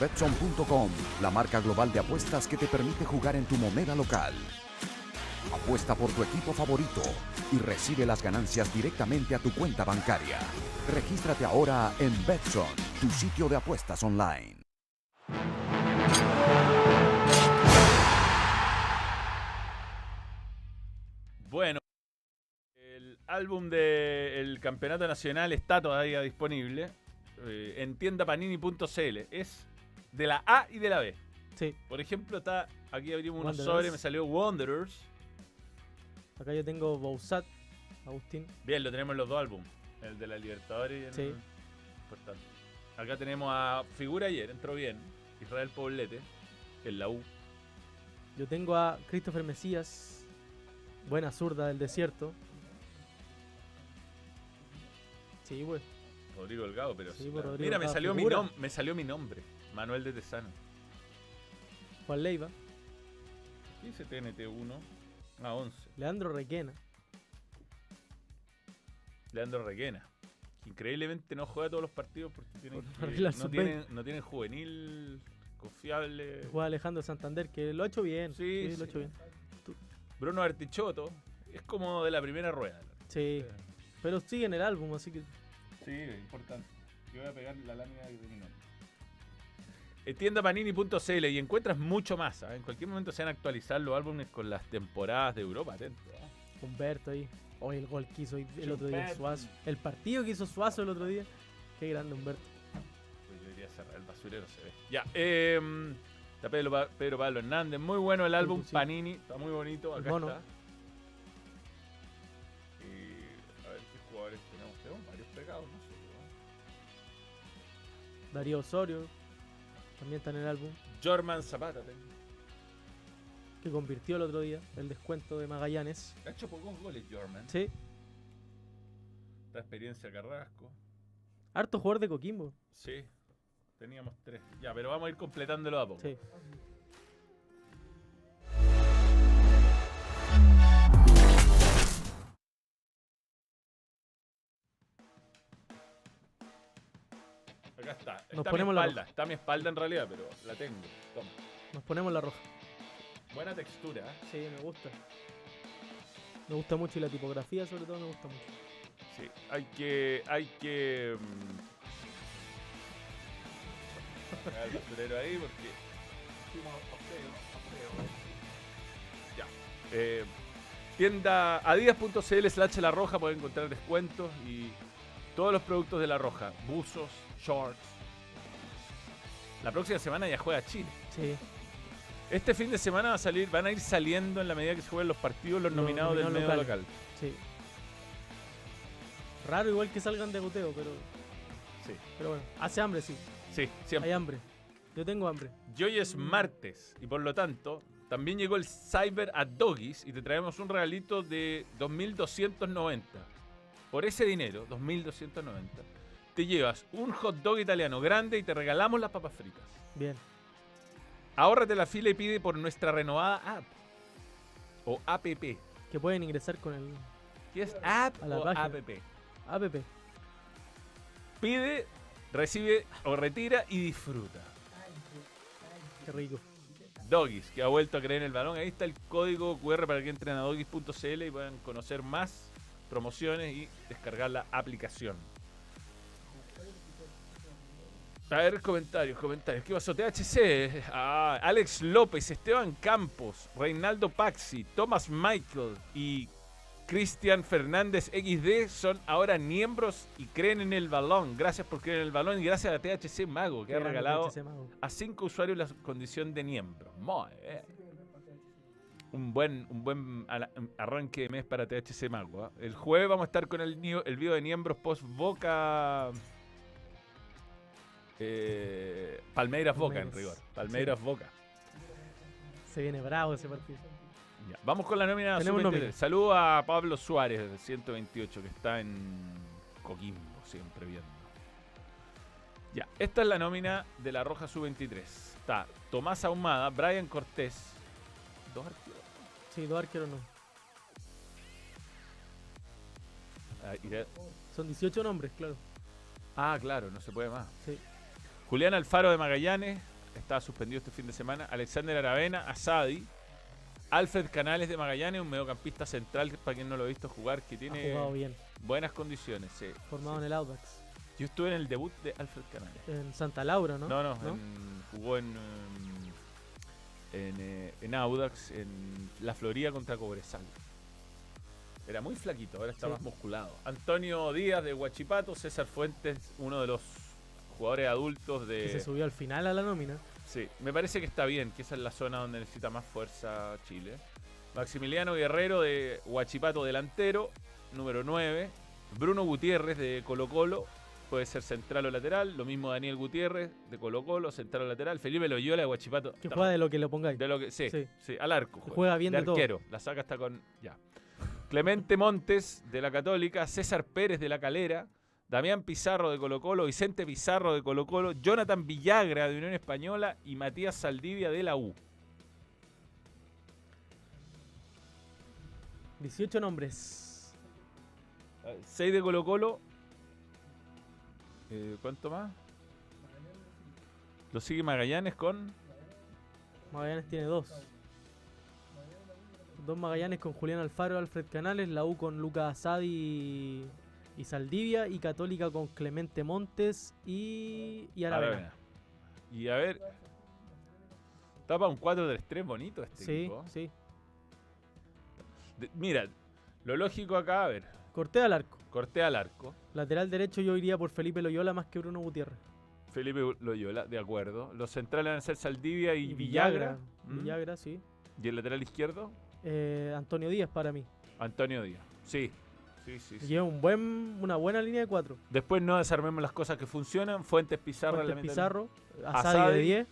Betson.com, la marca global de apuestas que te permite jugar en tu moneda local. Apuesta por tu equipo favorito y recibe las ganancias directamente a tu cuenta bancaria. Regístrate ahora en Betson, tu sitio de apuestas online. Bueno, el álbum del Campeonato Nacional está todavía disponible eh, en tiendapanini.cl. Es de la A y de la B. Sí. Por ejemplo, está aquí abrimos unos sobres, me salió Wanderers. Acá yo tengo Bousat, Agustín. Bien, lo tenemos en los dos álbumes. El de la Libertadores y el Sí. importante. Acá tenemos a Figura ayer, entró bien. Israel Poblete, en la U. Yo tengo a Christopher Mesías, buena zurda del desierto. Sí, pues. Rodrigo Delgado, pero Sí. Rodrigo Mira, salió, figura. me salió mi nombre. Manuel de Tesano. Juan Leiva, ¿Qué dice TNT1? A 11. Leandro Requena. Leandro Requena. que increíblemente no juega todos los partidos porque tienen Por- que- no, sub-20. tienen, no tienen juvenil confiable. Juega Alejandro Santander, que lo ha hecho bien. Sí, lo sí. ha hecho bien. Bruno Artichoto es como de la primera rueda. Sí. Pero sigue en el álbum, así que. Sí, es importante. Yo voy a pegar la lámina nombre. Eh, Tiendapanini.cl y encuentras mucho más. ¿ah? En cualquier momento se van a actualizar los álbumes con las temporadas de Europa. Atento. ¿ah? Humberto ahí. Hoy el gol que hizo el otro día. Suazo. El partido que hizo Suazo el otro día. Qué grande Humberto. Pues yo debería cerrar el basurero, se ve. Ya, eh, está Pedro, Pa- Pedro Pablo Hernández. Muy bueno el álbum sí. Panini. Está muy bonito. El Acá mono. está. Y, a ver qué jugadores tenemos. Tenemos varios pegados, no sé. ¿no? Darío Osorio. También está en el álbum. Jorman Zapata tengo. Que convirtió el otro día. El descuento de Magallanes. Ha hecho pocos goles, Jorman. Sí. Esta experiencia Carrasco. Harto jugador de Coquimbo. Sí. Teníamos tres. Ya, pero vamos a ir completándolo a poco. Sí. Acá está. Nos está ponemos mi la espalda. Está mi espalda en realidad, pero la tengo. Toma. Nos ponemos la roja. Buena textura. ¿eh? Sí, me gusta. Me gusta mucho y la tipografía sobre todo me gusta mucho. Sí, hay que. Hay que. mm, el basurero ahí porque. Ya. Eh, tienda adidas.cl slash la roja pueden encontrar descuentos y todos los productos de la roja. Buzos, shorts. La próxima semana ya juega Chile. Sí. Este fin de semana va a salir, van a ir saliendo en la medida que se jueguen los partidos los Los nominados del medio local. Sí. Raro igual que salgan de goteo, pero. Sí. Pero bueno, hace hambre, sí. Sí, siempre. Hay hambre. Yo tengo hambre. Y hoy es martes y por lo tanto también llegó el Cyber at Doggies y te traemos un regalito de 2.290. Por ese dinero, 2.290, te llevas un hot dog italiano grande y te regalamos las papas fritas. Bien. Ahórrate la fila y pide por nuestra renovada app. O app. ¿Qué Que pueden ingresar con el es app o página. app? app. Pide, recibe o retira y disfruta. Qué rico. Doggies, que ha vuelto a creer en el balón. Ahí está el código QR para que entren a doggies.cl y puedan conocer más promociones y descargar la aplicación. A ver, comentarios, comentarios. ¿Qué pasó? THC, ah, Alex López, Esteban Campos, Reinaldo Paxi, Thomas Michael y Cristian Fernández XD son ahora miembros y creen en el balón. Gracias por creer en el balón y gracias a THC Mago que ha regalado a cinco usuarios la condición de miembro. Muy bien. Un buen, un buen arranque de mes para THC Mago. ¿ah? El jueves vamos a estar con el, el video de miembros post Boca. Eh, Palmeiras Boca, en rigor. Palmeiras, Boca. Se viene bravo ese partido. Ya, Vamos con la nómina Tenemos sub-23. nómina. Saludo a Pablo Suárez, de 128, que está en Coquimbo, siempre viendo. Ya, esta es la nómina de la Roja Sub-23. Está Tomás Ahumada, Brian Cortés, dos arqueros. Sí, dos arqueros no. Ah, Son 18 nombres, claro. Ah, claro, no se puede más. Sí. Julián Alfaro de Magallanes, estaba suspendido este fin de semana. Alexander Aravena, Asadi. Alfred Canales de Magallanes, un mediocampista central, para quien no lo ha visto jugar, que tiene bien. buenas condiciones. sí. Formado en el Audax. Yo estuve en el debut de Alfred Canales. En Santa Laura, ¿no? No, no, en- jugó en, en, eh, en Audax, en la Florida contra Cobresal. Era muy flaquito, ahora está Sí. más musculado. Antonio Díaz de Huachipato, César Fuentes, uno de los jugadores adultos de... Que se subió al final a la nómina. Sí, me parece que está bien, que esa es la zona donde necesita más fuerza Chile. Maximiliano Guerrero de Huachipato delantero, número 9. Bruno Gutiérrez de Colo Colo, puede ser central o lateral. Lo mismo Daniel Gutiérrez de Colo Colo, central o lateral. Felipe Loyola de Huachipato. Que juega de lo que lo pongáis. De lo que, sí, Sí. sí, al arco. Juega bien de todo. arquero. La saca hasta con. Ya. Clemente Montes de la Católica, César Pérez de la Calera, Damián Pizarro de Colo Colo, Vicente Pizarro de Colo Colo, Jonathan Villagra de Unión Española y Matías Saldivia de la U. 18 nombres. 6 de Colo Colo. Eh, ¿Cuánto más? Lo sigue Magallanes con. Magallanes tiene dos. Dos Magallanes con Julián Alfaro, Alfred Canales, la U con Lucas Asadi y, Saldivia, y Católica con Clemente Montes y, y Aravena. Y a ver. Tapa un 4-3-3 bonito este Sí, equipo. sí. De- mira, lo lógico acá, a ver, Corté al arco. corté al arco. Lateral derecho yo iría por Felipe Loyola más que Bruno Gutiérrez. Felipe Loyola, de acuerdo. Los centrales van a ser Saldivia y, Y Villagra. ¿Mm? Villagra, sí. Y el lateral izquierdo, Eh, Antonio Díaz para mí. Antonio Díaz. Sí, sí, sí. sí. Lleva un buen, una buena línea de cuatro. Después no desarmemos las cosas que funcionan. Fuentes Pizarro Fuentes. Pizarro, Asadi de Asadi. 10,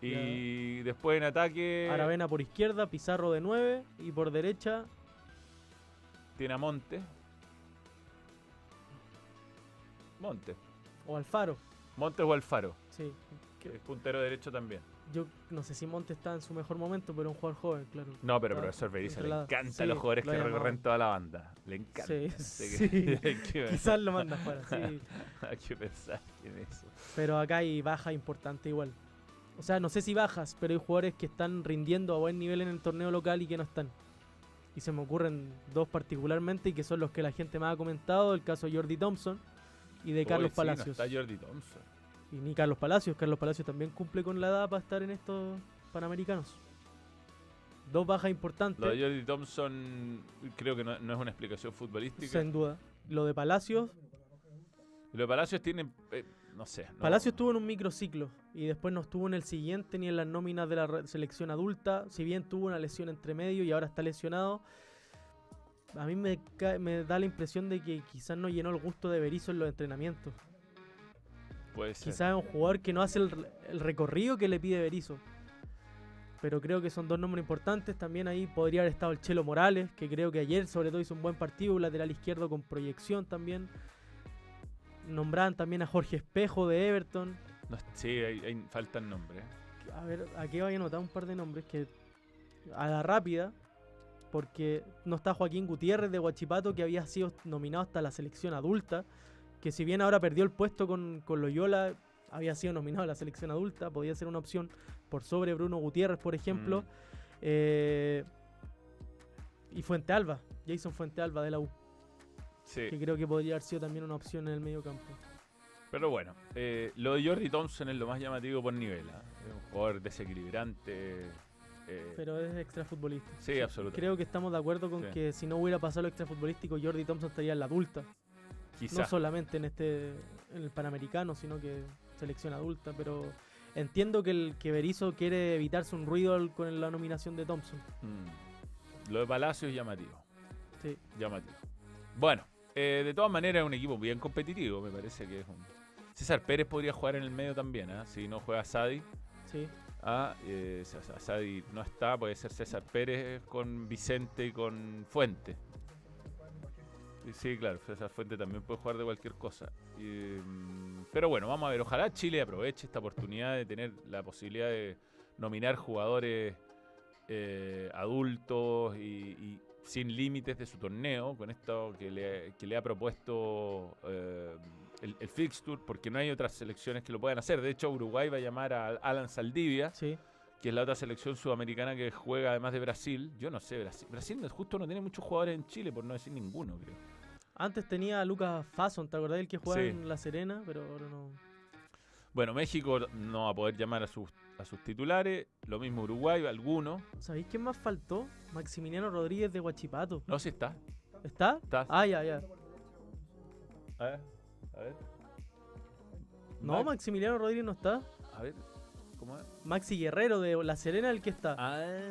Y después en ataque Aravena por izquierda, Pizarro de 9 y por derecha tiene a Monte. Monte. o Alfaro. Montes o Alfaro, Sí. es puntero derecho también. Yo no sé si Monte está en su mejor momento, pero es un jugador joven, claro. No, pero profesor Berizzo le Sí, los jugadores que recorren toda la banda. Le encanta. Sí, sí. Quizás lo manda fuera, sí. Hay que pensar en eso. Pero acá hay baja importante igual. O sea, no sé si bajas, pero hay jugadores que están rindiendo a buen nivel en el torneo local y que no están. Y se me ocurren dos particularmente y que son los que la gente más ha comentado, el caso de Jordi Thompson y de Carlos sí, no Palacios. está Jordi Thompson. Y ni Carlos Palacios, Carlos Palacios también cumple con la edad para estar en estos Panamericanos. Dos bajas importantes, Lo de Jordi Thompson creo que no, no es una explicación futbolística. sin duda. Lo de Palacios, Lo de Palacios tiene, eh, no sé. no- Palacios estuvo en un microciclo y después no estuvo en el siguiente ni en las nóminas de la selección adulta. Si bien tuvo una lesión entre medio y ahora está lesionado, a mí me, me da la impresión de que quizás no llenó el gusto de Berizzo en los entrenamientos. Puede ser. Quizás es un jugador que no hace el, re- el recorrido que le pide Berizzo. pero creo que son dos nombres importantes. También ahí podría haber estado el Chelo Morales, que creo que ayer sobre todo hizo un buen partido, un lateral izquierdo con proyección también. Nombraban también a Jorge Espejo de Everton. No, sí, hay, hay- faltan nombres. A ver, aquí voy a anotar un par de nombres que a la rápida, porque no está Joaquín Gutiérrez de Huachipato, que había sido nominado hasta la selección adulta, que si bien ahora perdió el puesto con, con Loyola, había sido nominado a la selección adulta, podía ser una opción por sobre Bruno Gutiérrez, por ejemplo. Mm. Eh, y Fuente Alba, Jason Fuente Alba de la U, Sí. que creo que podría haber sido también una opción en el medio campo. Pero bueno, eh, lo de Jordi Thompson es lo más llamativo por nivel. Es un jugador desequilibrante. eh, Pero es extrafutbolista. sí, absolutamente. Creo que estamos de acuerdo con Sí. que si no hubiera pasado lo extrafutbolístico, Jordi Thompson estaría en la adulta. Quizá. No solamente en este en el Panamericano, sino que selección adulta, pero entiendo que el que Berizzo quiere evitarse un ruido con la nominación de Thompson. Mm. Lo de Palacio es llamativo. Sí. Llamativo. Bueno, eh, de todas maneras es un equipo bien competitivo, me parece que es un... César Pérez podría jugar en el medio también, ¿ah? si no juega Sadi. Sí. Ah, eh, Sa- Sa- Sadi no está, puede ser César Pérez con Vicente y con Fuente. Sí, Sí, claro, César Fuente también puede jugar de cualquier cosa. Y, mm, pero bueno, vamos a ver, ojalá Chile aproveche esta oportunidad de tener la posibilidad de nominar jugadores eh, adultos y, y sin límites de su torneo, con esto que le, que le ha propuesto eh, el, el fixture, porque no hay otras selecciones que lo puedan hacer. De hecho, Uruguay va a llamar a Alan Saldivia, Sí. que es la otra selección sudamericana que juega además de Brasil. Yo no sé, Brasil, Brasil justo no tiene muchos jugadores en Chile, por no decir ninguno, creo. Antes tenía a Lucas Fasson, ¿te acordás el que Sí. en La Serena? Pero ahora no. Bueno, México no va a poder llamar a sus, a sus titulares, lo mismo Uruguay, algunos. ¿Sabéis quién más faltó? Maximiliano Rodríguez de Huachipato. No, si está. ¿Está? Está. Ah, ya, ya. A ver, a ver. No, Max- Maximiliano Rodríguez no está. A ver, ¿cómo es? Maxi Guerrero de La Serena el que está.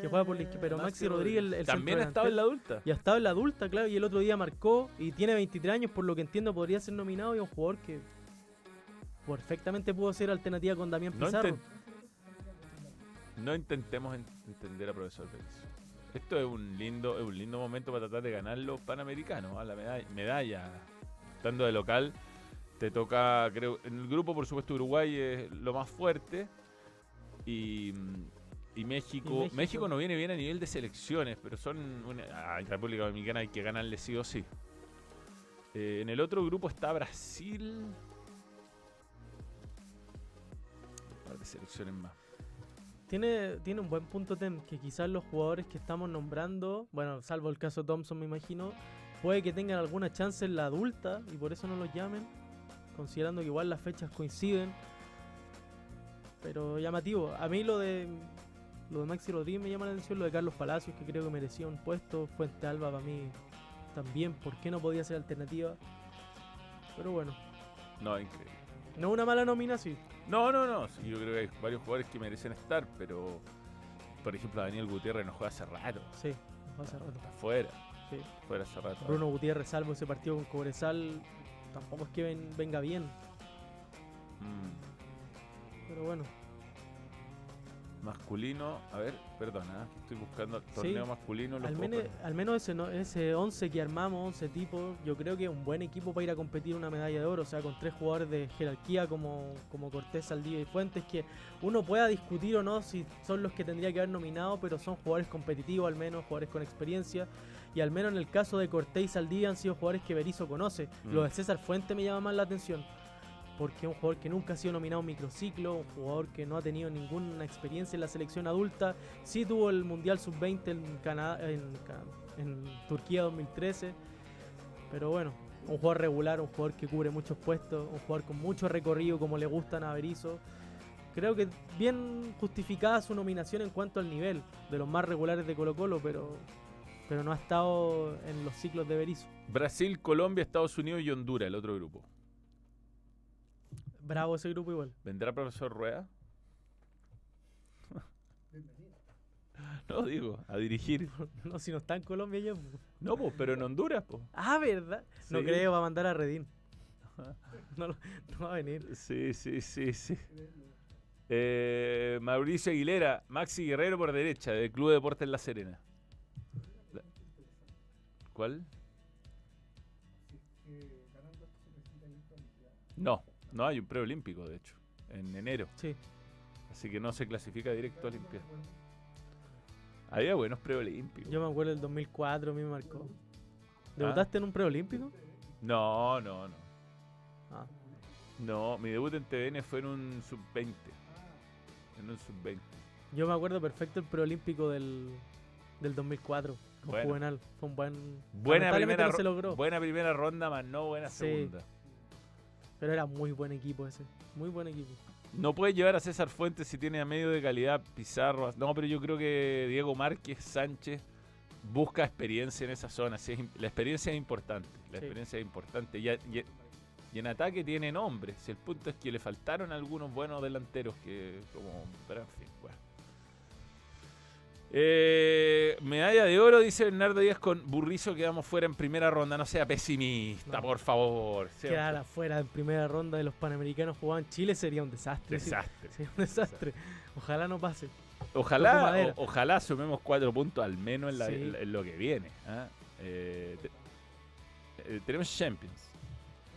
que juega por la izquierda. Pero Maxi, Rodríguez, el, el También ha estado en la adulta. Y ha estado en la adulta, claro. Y el otro día marcó y tiene 23 años, por lo que entiendo podría ser nominado y un jugador que perfectamente pudo ser alternativa con Damián No, Pizarro. no intentemos en- entender a profesor Berizzo. Esto es un lindo, es un lindo momento para tratar de ganar los panamericanos, ¿ah? la medalla, medalla. Estando de local, te toca, creo, en el grupo por supuesto Uruguay es lo más fuerte y, y México, México. México no viene bien a nivel de selecciones, pero son una, a República Dominicana hay que ganarle sí o sí. Eh, en el otro grupo está Brasil. Un par de selecciones más. Tiene, tiene un buen punto Tem, que quizás los jugadores que estamos nombrando, bueno, salvo el caso Thompson me imagino, puede que tengan alguna chance en la adulta y por eso no los llamen, considerando que igual las fechas coinciden. Pero llamativo, a mí lo de lo de Maxi Rodríguez me llama la atención, lo de Carlos Palacios, que creo que merecía un puesto, Fuente Alba para mí también, ¿por qué no podía ser alternativa? Pero bueno, No, increíble. no una mala nómina, sí. No, no, no. sí, yo creo que hay varios jugadores que merecen estar, pero por ejemplo Daniel Gutiérrez no juega hace rato. Sí, nos hace rato. Está fuera. Sí. Fuera hace rato. Bruno Gutiérrez, salvo ese partido con Cobresal, tampoco es que ven- venga bien. Mm, Pero bueno, masculino. A ver, perdona, estoy buscando torneo Sí, masculino. al, menos al menos ese, no- ese 11 que armamos, 11 tipos, yo creo que es un buen equipo para ir a competir una medalla de oro. O sea, con tres jugadores de jerarquía como, como Cortés, Saldivia y Fuentes, que uno pueda discutir o no si son los que tendría que haber nominado, pero son jugadores competitivos al menos, jugadores con experiencia. Y al menos en el caso de Cortés y Saldivia han sido jugadores que Berizzo conoce. Mm. Lo de César Fuentes me llama más la atención. Porque un jugador que nunca ha sido nominado a un microciclo, un jugador que no ha tenido ninguna experiencia en la selección adulta. Sí tuvo el Mundial Sub-20 en, en, en Turquía 2013. Pero bueno, un jugador regular, un jugador que cubre muchos puestos, un jugador con mucho recorrido como le gustan a Berizzo. Creo que bien justificada su nominación en cuanto al nivel de los más regulares de Colo Colo, pero, pero no ha estado en los ciclos de Berizzo. Brasil, Colombia, Estados Unidos y Honduras, el otro grupo. Bravo ese grupo igual. ¿Vendrá profesor Rueda? No, digo, a dirigir. No, si no está en Colombia ya. pues. No, pues, pero en Honduras, pues. Ah, ¿verdad? No Sí. creo, va a mandar a Redín. No, no va a venir. Sí, sí, sí, sí. Eh, Mauricio Aguilera, Maxi Guerrero por derecha, del Club Deportes La Serena. ¿Cuál? No, no hay un preolímpico, de hecho, en enero. Sí. Así que no se clasifica directo a Olimpiada. Había buenos preolímpicos. Yo me acuerdo del 2004, a mí me marcó. Ah. ¿Debutaste en un preolímpico? No, no, no. Ah. No, mi debut en TVN fue en un sub-20. En un sub-20. Yo me acuerdo perfecto el preolímpico del, del 2004. Con Bueno. Juvenal. Fue un buen. Buena primera, no se logró. buena primera ronda, más no buena Sí. segunda. Pero era muy buen equipo ese. Muy buen equipo. No puede llevar a César Fuentes si tiene a medio de calidad Pizarro. No, pero yo creo que Diego Márquez Sánchez busca experiencia en esa zona. sí, la experiencia es importante. La Sí. experiencia es importante. Y, a- y- y en ataque tiene nombre. Si el punto es que le faltaron algunos buenos delanteros que como pero en fin, bueno. Eh, medalla de oro, dice Bernardo Díaz con Burrizo, quedamos fuera en primera ronda. No sea pesimista, No. por favor. Quedar afuera en primera ronda de los Panamericanos jugados en Chile sería un desastre. Desastre. Sería un desastre. Ojalá no pase. Ojalá, o- ojalá sumemos cuatro puntos al menos en, la- Sí. en la- en lo que viene. ¿ah? Eh, te- eh, tenemos Champions.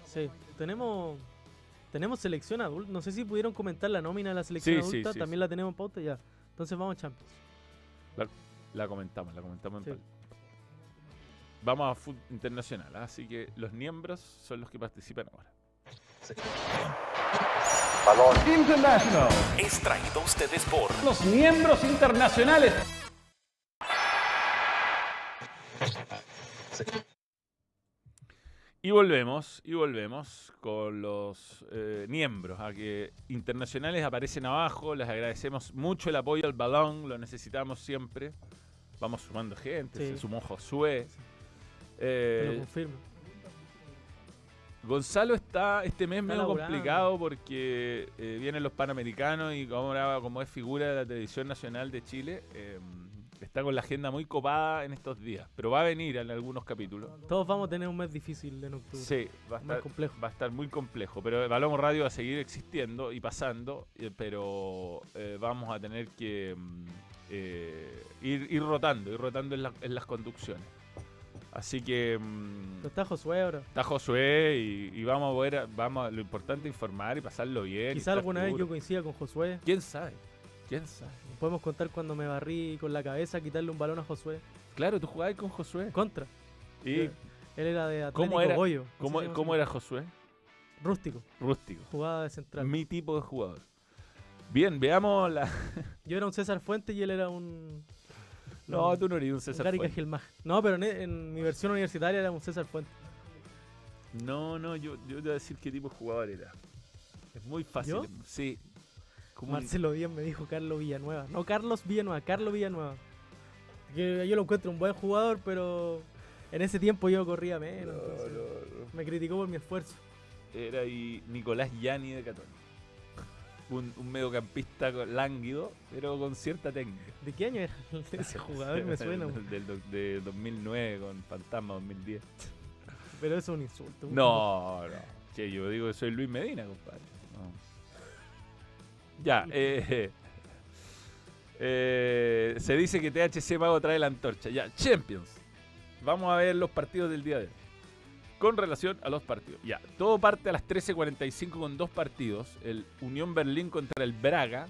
Sí. Tenemos. Tenemos selección adulta. No sé si pudieron comentar la nómina de la selección Sí, adulta. sí, También la tenemos en pauta ya. Entonces vamos a Champions. La comentamos, la comentamos en Sí. pal- Vamos a fútbol internacional, ¿ah? así que los miembros son los que participan ahora. Balón. International. Es traído a ustedes por Los miembros internacionales. Y volvemos, y volvemos con los eh, miembros a que internacionales aparecen abajo. Les agradecemos mucho el apoyo al balón, lo necesitamos siempre. Vamos sumando gente, Sí. se sumó Josué. Lo Eh, confirmo. Gonzalo está este mes Está medio complicado porque eh, vienen los Panamericanos y como, como es figura de la televisión nacional de Chile, eh, está con la agenda muy copada en estos días. Pero va a venir en algunos capítulos. Todos vamos a tener un mes difícil en octubre. Sí, va a, estar, complejo. va a estar muy complejo. Pero Balón Radio va a seguir existiendo y pasando, eh, pero eh, vamos a tener que mm, eh, ir, ir rotando, ir rotando en, la- en las conducciones. Así que mm, Pero está Josué ahora. está Josué y, y vamos a poder, vamos a- lo importante es informar y pasarlo bien. Quizá alguna vez yo coincida con Josué. ¿Quién sabe? ¿Quién sabe? Podemos contar cuando me barrí con la cabeza a quitarle un balón a Josué. Claro, tú jugabas con Josué. Contra. ¿Y Él era de Atlético cómo era, Goyo. cómo, era Josué? Rústico. Rústico. Jugada de central. Mi tipo de jugador. Bien, veamos la. Yo era un César Fuente y él era un. No, tú no eres un César Fuentes. Cajelmaj. No, pero en, en mi versión universitaria era un César Fuente. No, no, yo, yo te voy a decir qué tipo de jugador era. Es muy fácil. ¿Yo? Sí. Como Marcelo Díaz me dijo Carlos Villanueva. No, Carlos Villanueva, Carlos Villanueva. Que yo lo encuentro un buen jugador, pero en ese tiempo yo corría menos. Me criticó por mi esfuerzo. Era y Nicolás Yani de Católica. Un, un mediocampista lánguido, pero con cierta técnica. ¿De qué año era ese jugador? Me suena. Del, do- de 2009 con Fantasma 2010. Pero eso es un insulto. No, no. Che, yo digo que soy Luis Medina, compadre. Ya, eh, eh, se dice que THC Mago trae la antorcha. Ya, Champions. Vamos a ver los partidos del día de hoy. Con relación a los partidos. Ya, todo parte a las 13.45 con dos partidos. El Unión Berlín contra el Braga.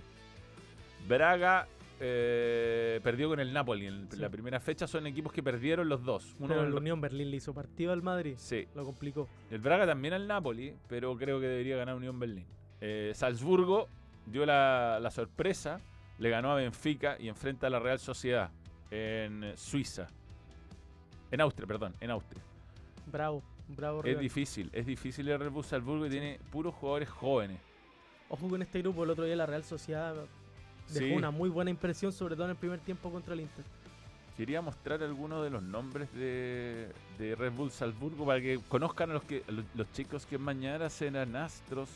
Braga eh, perdió con el Napoli en Sí. la primera fecha. Son equipos que perdieron los dos. Uno Pero el- Unión Berlín le hizo partido al Madrid. Sí. Lo complicó. El Braga también al Napoli, pero creo que debería ganar Unión Berlín. Eh, Salzburgo dio la, la sorpresa, le ganó a Benfica y enfrenta a la Real Sociedad en Suiza. En Austria, perdón, en Austria. Bravo, bravo. Es difícil, es difícil el Red Bull Salzburgo y tiene puros jugadores jóvenes. Ojo con este grupo. El otro día la Real Sociedad dejó Sí. una muy buena impresión, sobre todo en el primer tiempo contra el Inter. Quería mostrar algunos de los nombres de, de Red Bull Salzburgo para que conozcan a los, que, a los, los chicos que mañana serán astros.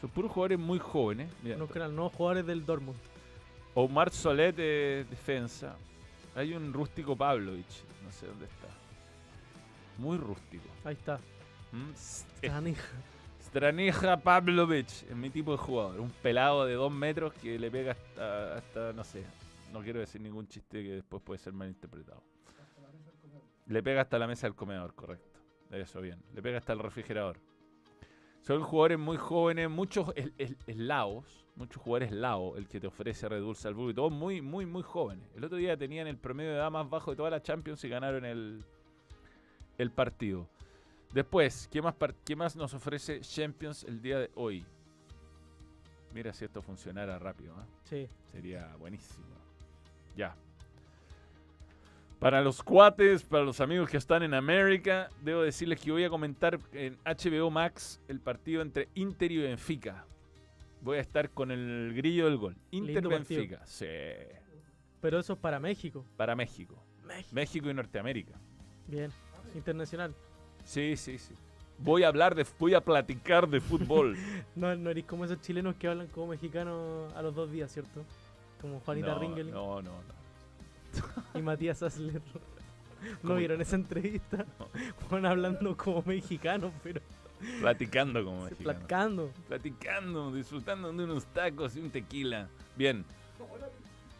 Son puros jugadores muy jóvenes. Mira, a los nuevos jugadores del Dortmund. Omar Solet de defensa. Hay un rústico Pavlovich. No sé dónde está. Muy rústico. Ahí está. ¿Mm? S- Stanija. Stranija Pavlovic es mi tipo de jugador. Un pelado de dos metros que le pega hasta, hasta, no sé, no quiero decir ningún chiste que después puede ser malinterpretado. Le pega hasta la mesa del comedor, correcto. Eso, bien. Le pega hasta el refrigerador. Son jugadores muy jóvenes, muchos es- es- eslavos, muchos jugadores eslavos, el que te ofrece Red Bull Salzburgo y todos muy, muy, muy jóvenes. El otro día tenían el promedio de edad más bajo de toda la Champions y ganaron el, el partido. Después, ¿qué más, ¿qué más nos ofrece Champions el día de hoy? Mira si esto funcionara rápido. ¿ah? Sí. Sería buenísimo. Ya. Para los cuates, para los amigos que están en América, debo decirles que voy a comentar en HBO Max el partido entre Inter y Benfica. Voy a estar con el grillo del gol. Inter-Benfica. Sí. Pero eso es para México. Para México. México. México y Norteamérica. Bien. Internacional. Sí, sí, sí. Voy a hablar de, voy a platicar de fútbol. No, no eres como esos chilenos que hablan como mexicanos a los dos días, ¿cierto? Como Juanita no, Ringel no, no, no. y Matías Asler. ¿No ¿Cómo? vieron esa entrevista? Van hablando como mexicanos, pero Platicando como mexicano. platicando. Platicando, disfrutando de unos tacos y un tequila. Bien.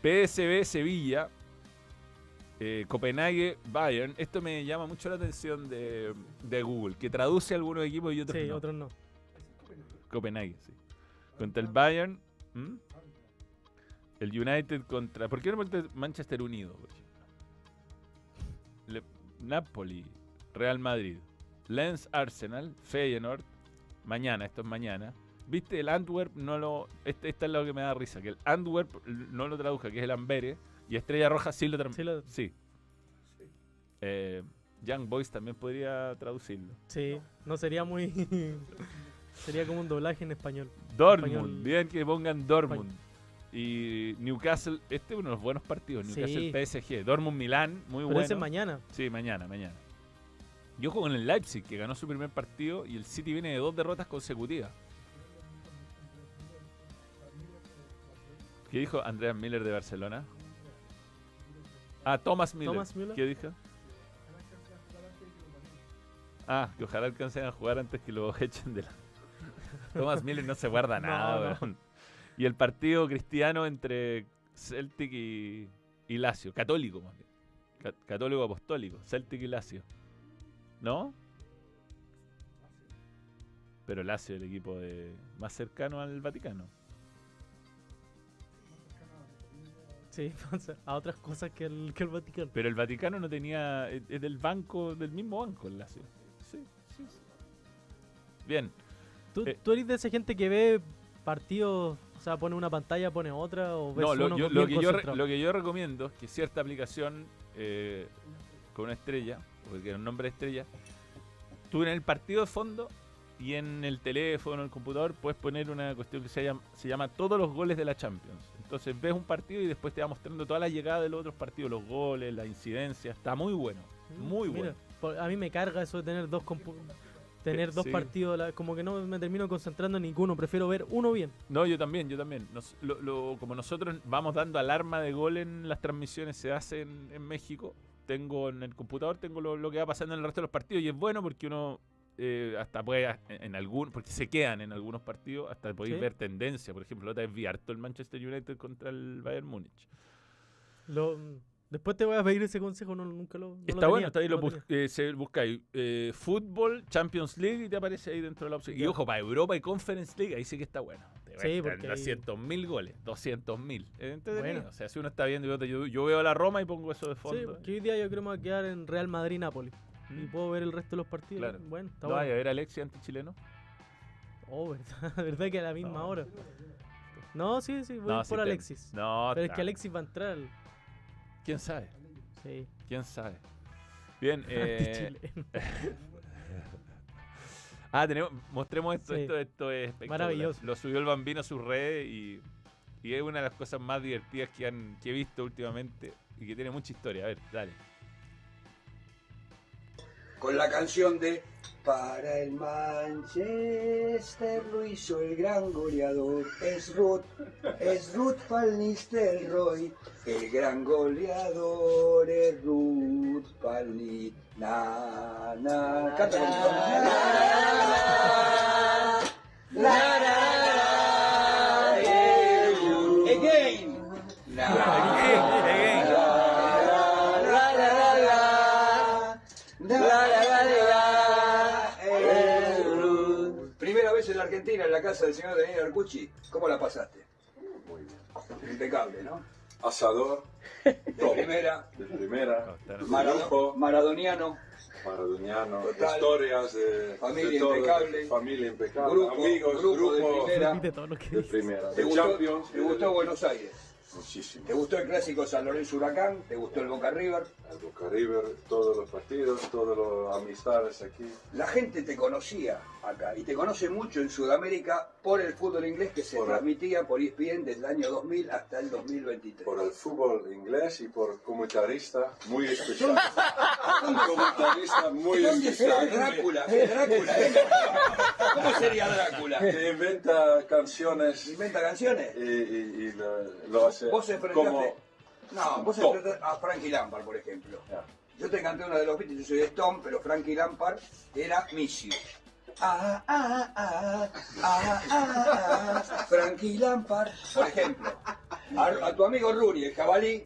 PSB Sevilla. eh, Copenhague Bayern. Esto me llama mucho la atención de, de Google, que traduce algunos equipos y otros Sí, no. otros no. Copenhague, sí. Contra el Bayern. El United contra. ¿Por qué no Manchester Unido? Le- Napoli, Real Madrid, Lens Arsenal, Feyenoord. Mañana, esto es mañana. ¿Viste? El Antwerp no lo. Este, esta es lo que me da risa. Que el Antwerp no lo traduzca, que es el Amberes. Y Estrella Roja sí lo traduce. Sí, lo- Sí. Eh, Young Boys también podría traducirlo. sí, no sería muy. sería como un doblaje en español. Dortmund, Español. bien que pongan Dortmund. Y Newcastle, este es uno de los buenos partidos. Sí. Newcastle PSG. Dortmund Milán, muy Pero bueno. ese es mañana. Sí, mañana, mañana. Yo juego en el Leipzig, que ganó su primer partido, y el City viene de dos derrotas consecutivas. ¿Qué dijo Andreas Miller de Barcelona? Ah, Thomas Miller. Thomas Müller. ¿Qué dijo? Ah, que ojalá alcancen a jugar antes que lo echen de la... Thomas Miller no se guarda nada, no. Y el partido cristiano entre Celtic y, y Lazio. Católico, más bien. Ca- Católico apostólico. Celtic y Lazio. ¿No? Pero Lazio es el equipo de, más cercano al Vaticano. Sí, a otras cosas que el, que el Vaticano. Pero el Vaticano no tenía. Es es del banco, del mismo banco el Lazio. Sí, sí, sí. Bien. ¿Tú, Eh. tú eres de esa gente que ve partidos, o sea, pone una pantalla, pone otra, o ves No, lo, uno yo- lo que yo, re- lo que yo recomiendo es que cierta aplicación eh, con una estrella, porque un nombre de estrella, tú en el partido de fondo y en el teléfono, en el computador, puedes poner una cuestión que se llama, se llama todos los goles de la Champions. Entonces ves un partido y después te va mostrando toda la llegada de los otros partidos, los goles, la incidencia. Está muy bueno, muy Mm, Mira, bueno. a mí me carga eso de tener dos compu- tener Eh, dos sí. partidos, la- como que no me termino concentrando en ninguno, prefiero ver uno bien. No, yo también, yo también. Nos- lo- lo- como nosotros vamos dando alarma de gol en las transmisiones, se hace en, en México. Tengo en el computador, tengo lo, lo que va pasando en el resto de los partidos y es bueno porque uno eh, hasta puede, en, en algún, porque se quedan en algunos partidos, hasta podéis Sí. ver tendencia. Por ejemplo, otra vez vi harto el Manchester United contra el Bayern Múnich. Lo, después te voy a pedir ese consejo, no, nunca lo. no lo Está tenía, bueno, está ahí, no lo lo bus- tenía. eh, se buscáis eh, fútbol, Champions League y te aparece ahí dentro de la opción. Y ojo, para Europa y Conference League, ahí sí que está bueno. Te Sí, porque estar ahí- 200.000 goles, 200.000. Es entretenido. Bueno. O sea, si uno está viendo, yo, yo, veo a la Roma y pongo eso de Sí, fondo. porque hoy día yo creo que me voy a quedar en Real Madrid-Nápoles. Y Mm. puedo ver el resto de los partidos. Claro. Bueno, está ¿No vaya a bueno. ver a Alexia anti-chileno? Oh, verdad, verdad que a la misma hora. No, sí, sí, voy No, por sí te- Alexis. No, Pero es que Alexis va a entrar. ¿Quién sabe? Sí. ¿Quién sabe? Bien, eh. Ah, tenemos, mostremos esto, Sí. esto, esto es espectacular. Maravilloso. Lo subió el bambino a sus redes y, y es una de las cosas más divertidas que, han, que he visto últimamente y que tiene mucha historia. A ver, dale. Con la canción de Para el Manchester lo hizo el gran goleador. Es Ruth, es Ruth Van Nistelrooy. El gran goleador es Ruth Van na, Argentina en la casa del señor Daniel Arcucci, ¿cómo la pasaste? Muy bien. Impecable, ¿no? Asador, De primera, de primera, marado- maradoniano, maradoniano, Total. historias de Familia de todo, impecable. familia impecable, Grupo, amigos, grupo de grupo primera. Todo lo que de primera, ¿Te de gustó, Champions, ¿Te gustó Buenos Aires? muchísimo. ¿Te gustó el clásico San Lorenzo Huracán? ¿Te gustó el Boca River? El Boca River, todos los partidos, todas las amistades aquí. La gente te conocía acá y te conoce mucho en Sudamérica por el fútbol inglés que se Por- transmitía por ESPN desde el año 2000 hasta el 2023. por el fútbol inglés y por comentarista muy especial. Comentarista muy ¿Dónde está especial. Drácula? ¿Qué Drácula? ¿eh? ¿Cómo sería Drácula? Que inventa canciones ¿Inventa canciones? y, y- y lo, lo hace Vos enfrentaste... como No, vos enfrentaste a Frankie Lampard, por ejemplo. Ya. Yo te canté uno de los Beatles, yo soy de Stone, pero Frankie Lampard era Missio. Ah, ah, ah, ah, ah, ah. Frankie Lampard, por ejemplo. A, a tu amigo Rooney, el jabalí,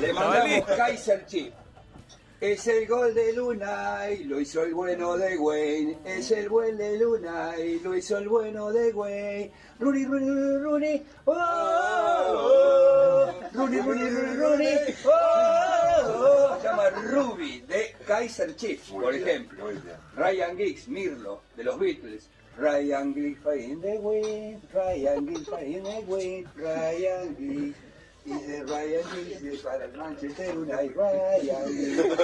le mandamos Kaiser Chief. Es el gol de Luna y lo hizo el bueno de Wayne. Es el buen de Luna y lo hizo el bueno de Wayne. Rooney, Rooney, Rooney, Rooney. Oh, oh, oh. Rooney, Rooney, Rooney, Rooney. Oh, oh, oh. Se llama Ruby de Kaiser Chiefs, Muy por bien, ejemplo. Ryan Giggs, Mirlo, de los Beatles. Ryan Giggs in the wind, Ryan Giggs in the wind, Ryan Giggs. Dice Ryan Giggs de para el Manchester United, Ryan Giggs,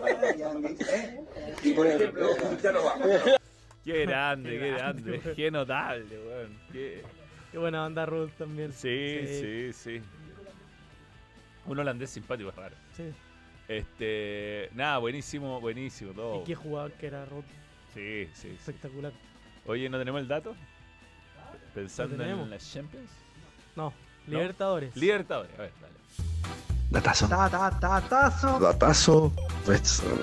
Ryan Giggs, ¿eh? Y por ejemplo, ya nos vamos. Qué grande, qué grande. Qué notable, weón. Qué- Qué buena onda Ruth también. Sí, sí, sí. Un holandés simpático es raro. sí. Este, nada, buenísimo, buenísimo todo. Y qué jugador que era Ruth. Sí, sí, sí. Espectacular. Oye, ¿no tenemos el dato? Pensando tenemos. en las Champions. No, Libertadores. Libertadores, a ver, dale. Datazo. Ta, ta, ta, tazo. Datazo. Betson.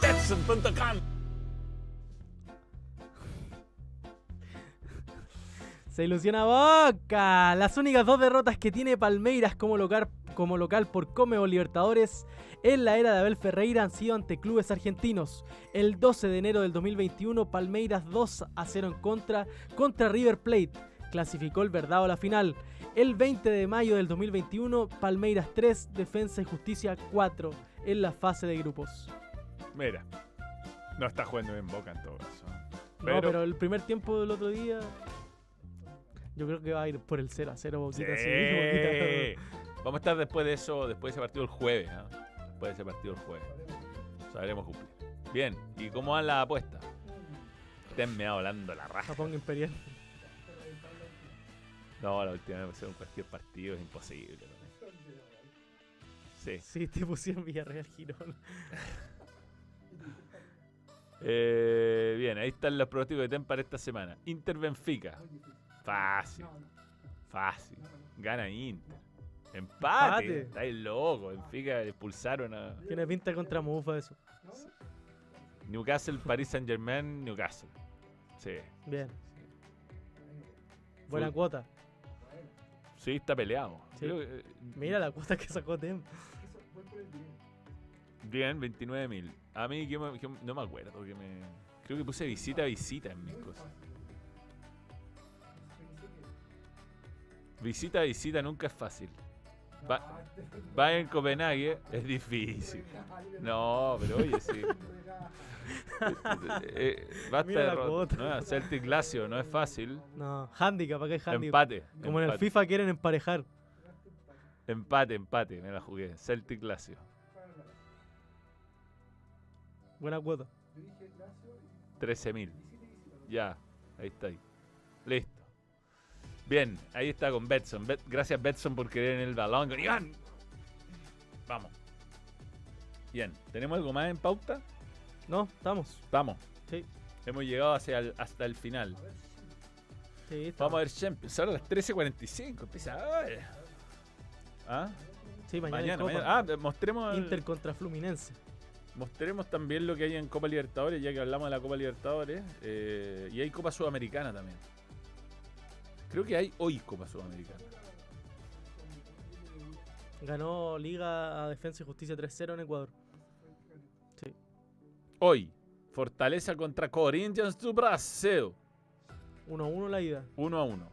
Betson.com. Se ilusiona Boca. Las únicas dos derrotas que tiene Palmeiras como local, como local por Comebol Libertadores en la era de Abel Ferreira han sido ante clubes argentinos. El 12 de enero del 2021, Palmeiras 2 a 0 en contra contra River Plate. Clasificó el Verdado a la final. El 20 de mayo del 2021, Palmeiras 3, Defensa y Justicia 4 en la fase de grupos. Mira, no está jugando bien Boca en todo caso. No, pero el primer tiempo del otro día. Yo creo que va a ir por el 0 a 0, Boquita. sí, Boquita. Vamos a estar después de eso, después de ese partido el jueves. ¿ah? Después de ese partido el jueves. Sabremos cumplir. Bien, ¿y cómo van las apuestas? Esténme hablando la raja. Japón Imperial. No, la última vez en cualquier partido es imposible. Sí. Sí, te pusieron Villarreal Girón. Eh, bien, ahí están los pronósticos de TEM para esta semana. Inter Benfica. Fácil. Fácil. Gana Inter. Empate. Empate. Estáis loco. Benfica expulsaron a Tiene pinta contra Mufa eso. Newcastle, Paris Saint Germain, Newcastle. Sí. Bien. Buena Fue- cuota. Sí, está peleado. Sí. Creo que, eh, Mira la cuota que sacó Tem. Bien, 29 mil. A mí que me- que no me acuerdo que me. Creo que puse visita a visita en mis cosas. Visita a visita nunca es fácil. Va, va en Copenhague, es difícil. No, pero oye, sí. Eh, basta de no, Celtic Lazio no es fácil. No, handicap, acá hay handicap. Empate. Como en el. FIFA quieren emparejar. Empate, empate, me la jugué. Celtic Lazio. Buena cuota. 13.000. Ya, ahí está. ahí. Listo. Bien, ahí está con Betson. Bet- gracias Betson por querer en el balón. con Iván. Vamos. Bien, ¿tenemos algo más en pauta? No, estamos. Vamos. Sí. Hemos llegado hacia el- hasta el final. Sí, estamos. Vamos a ver Champions. Ahora a las 13.45. Empieza ahora. ¿Ah? Sí, mañana, Mañana, Copa. mañana. Ah, mostremos, el- Inter contra Fluminense. mostremos también lo que hay en Copa Libertadores, ya que hablamos de la Copa Libertadores. eh, y hay Copa Sudamericana también. Creo que hay hoy Copa Sudamericana. Ganó Liga a Defensa y Justicia 3-0 en Ecuador. Sí. Hoy, Fortaleza contra Corinthians do Brasil. 1-1 la ida. 1 a 1.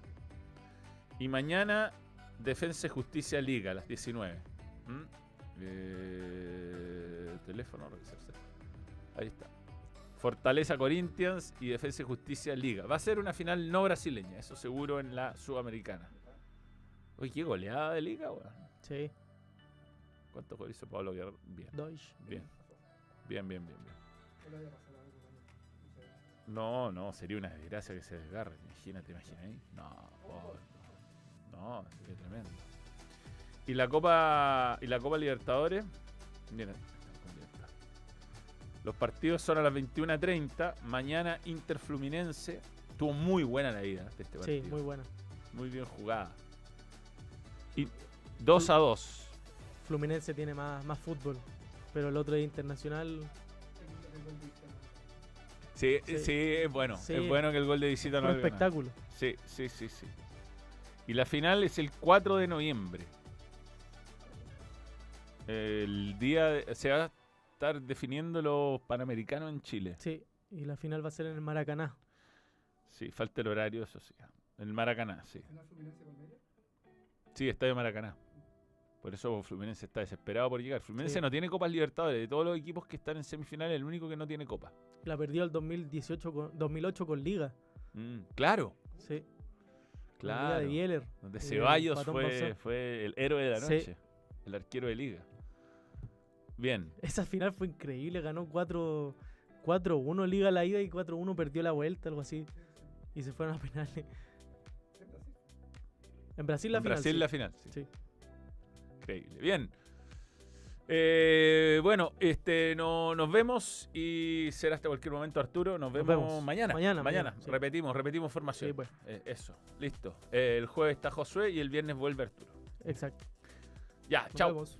Y mañana, Defensa y Justicia Liga, a las 19. ¿Mm? Eh, teléfono, revisarse. Ahí está. Fortaleza Corinthians y Defensa y Justicia Liga. Va a ser una final no brasileña, eso seguro en la Sudamericana. Oye, qué goleada de Liga, weón. Sí. ¿Cuántos goles hizo Pablo Guerrero? Bien. Deutsch. Bien. Bien, bien, bien, bien. No, no, sería una desgracia que se desgarre. Imagínate, imagínate. No, oh, no, no, sería tremendo. Y la Copa y la Copa Libertadores, miren, los partidos son a las 21.30. Mañana Inter Fluminense. Tuvo muy buena la ida de este partido. Sí, muy buena. Muy bien jugada. Y 2 a 2. Fluminense tiene más, más fútbol, pero el otro es internacional. Sí, Sí. sí, es bueno. Sí. Es bueno que el gol de visita no lo gane. espectáculo. Sí, sí, sí, sí. Y la final es el 4 de noviembre. El día de- se va estar definiendo los panamericanos en Chile. Sí, y la final va a ser en el Maracaná. Sí, falta el horario, eso sí. En el Maracaná, sí. Sí, está de Maracaná. Por eso Fluminense está desesperado por llegar. Fluminense Sí. no tiene Copas Libertadores. De todos los equipos que están en semifinales, el único que no tiene Copa. La perdió el 2018 con, 2008 con Liga. Mm, claro, Sí. Liga claro. de Bieler. Donde eh, Ceballos fue, fue el héroe de la Sí. noche. El arquero de liga. Bien. Esa final fue increíble. Ganó 4 4-1 Liga la ida y 4-1 perdió la vuelta, algo así. Y se fueron a penales. En Brasil la En final. Brasil sí. la final. sí. Sí. Increíble. Bien. Eh, bueno, este, no, nos vemos y será hasta cualquier momento, Arturo. Nos vemos, vemos. mañana. Mañana, Mañana. mañana, sí. Repetimos, repetimos formación. Sí, pues. Eh, eso, listo. Eh, el jueves está Josué y el viernes vuelve Arturo. Exacto. Ya, Nos chao. vemos.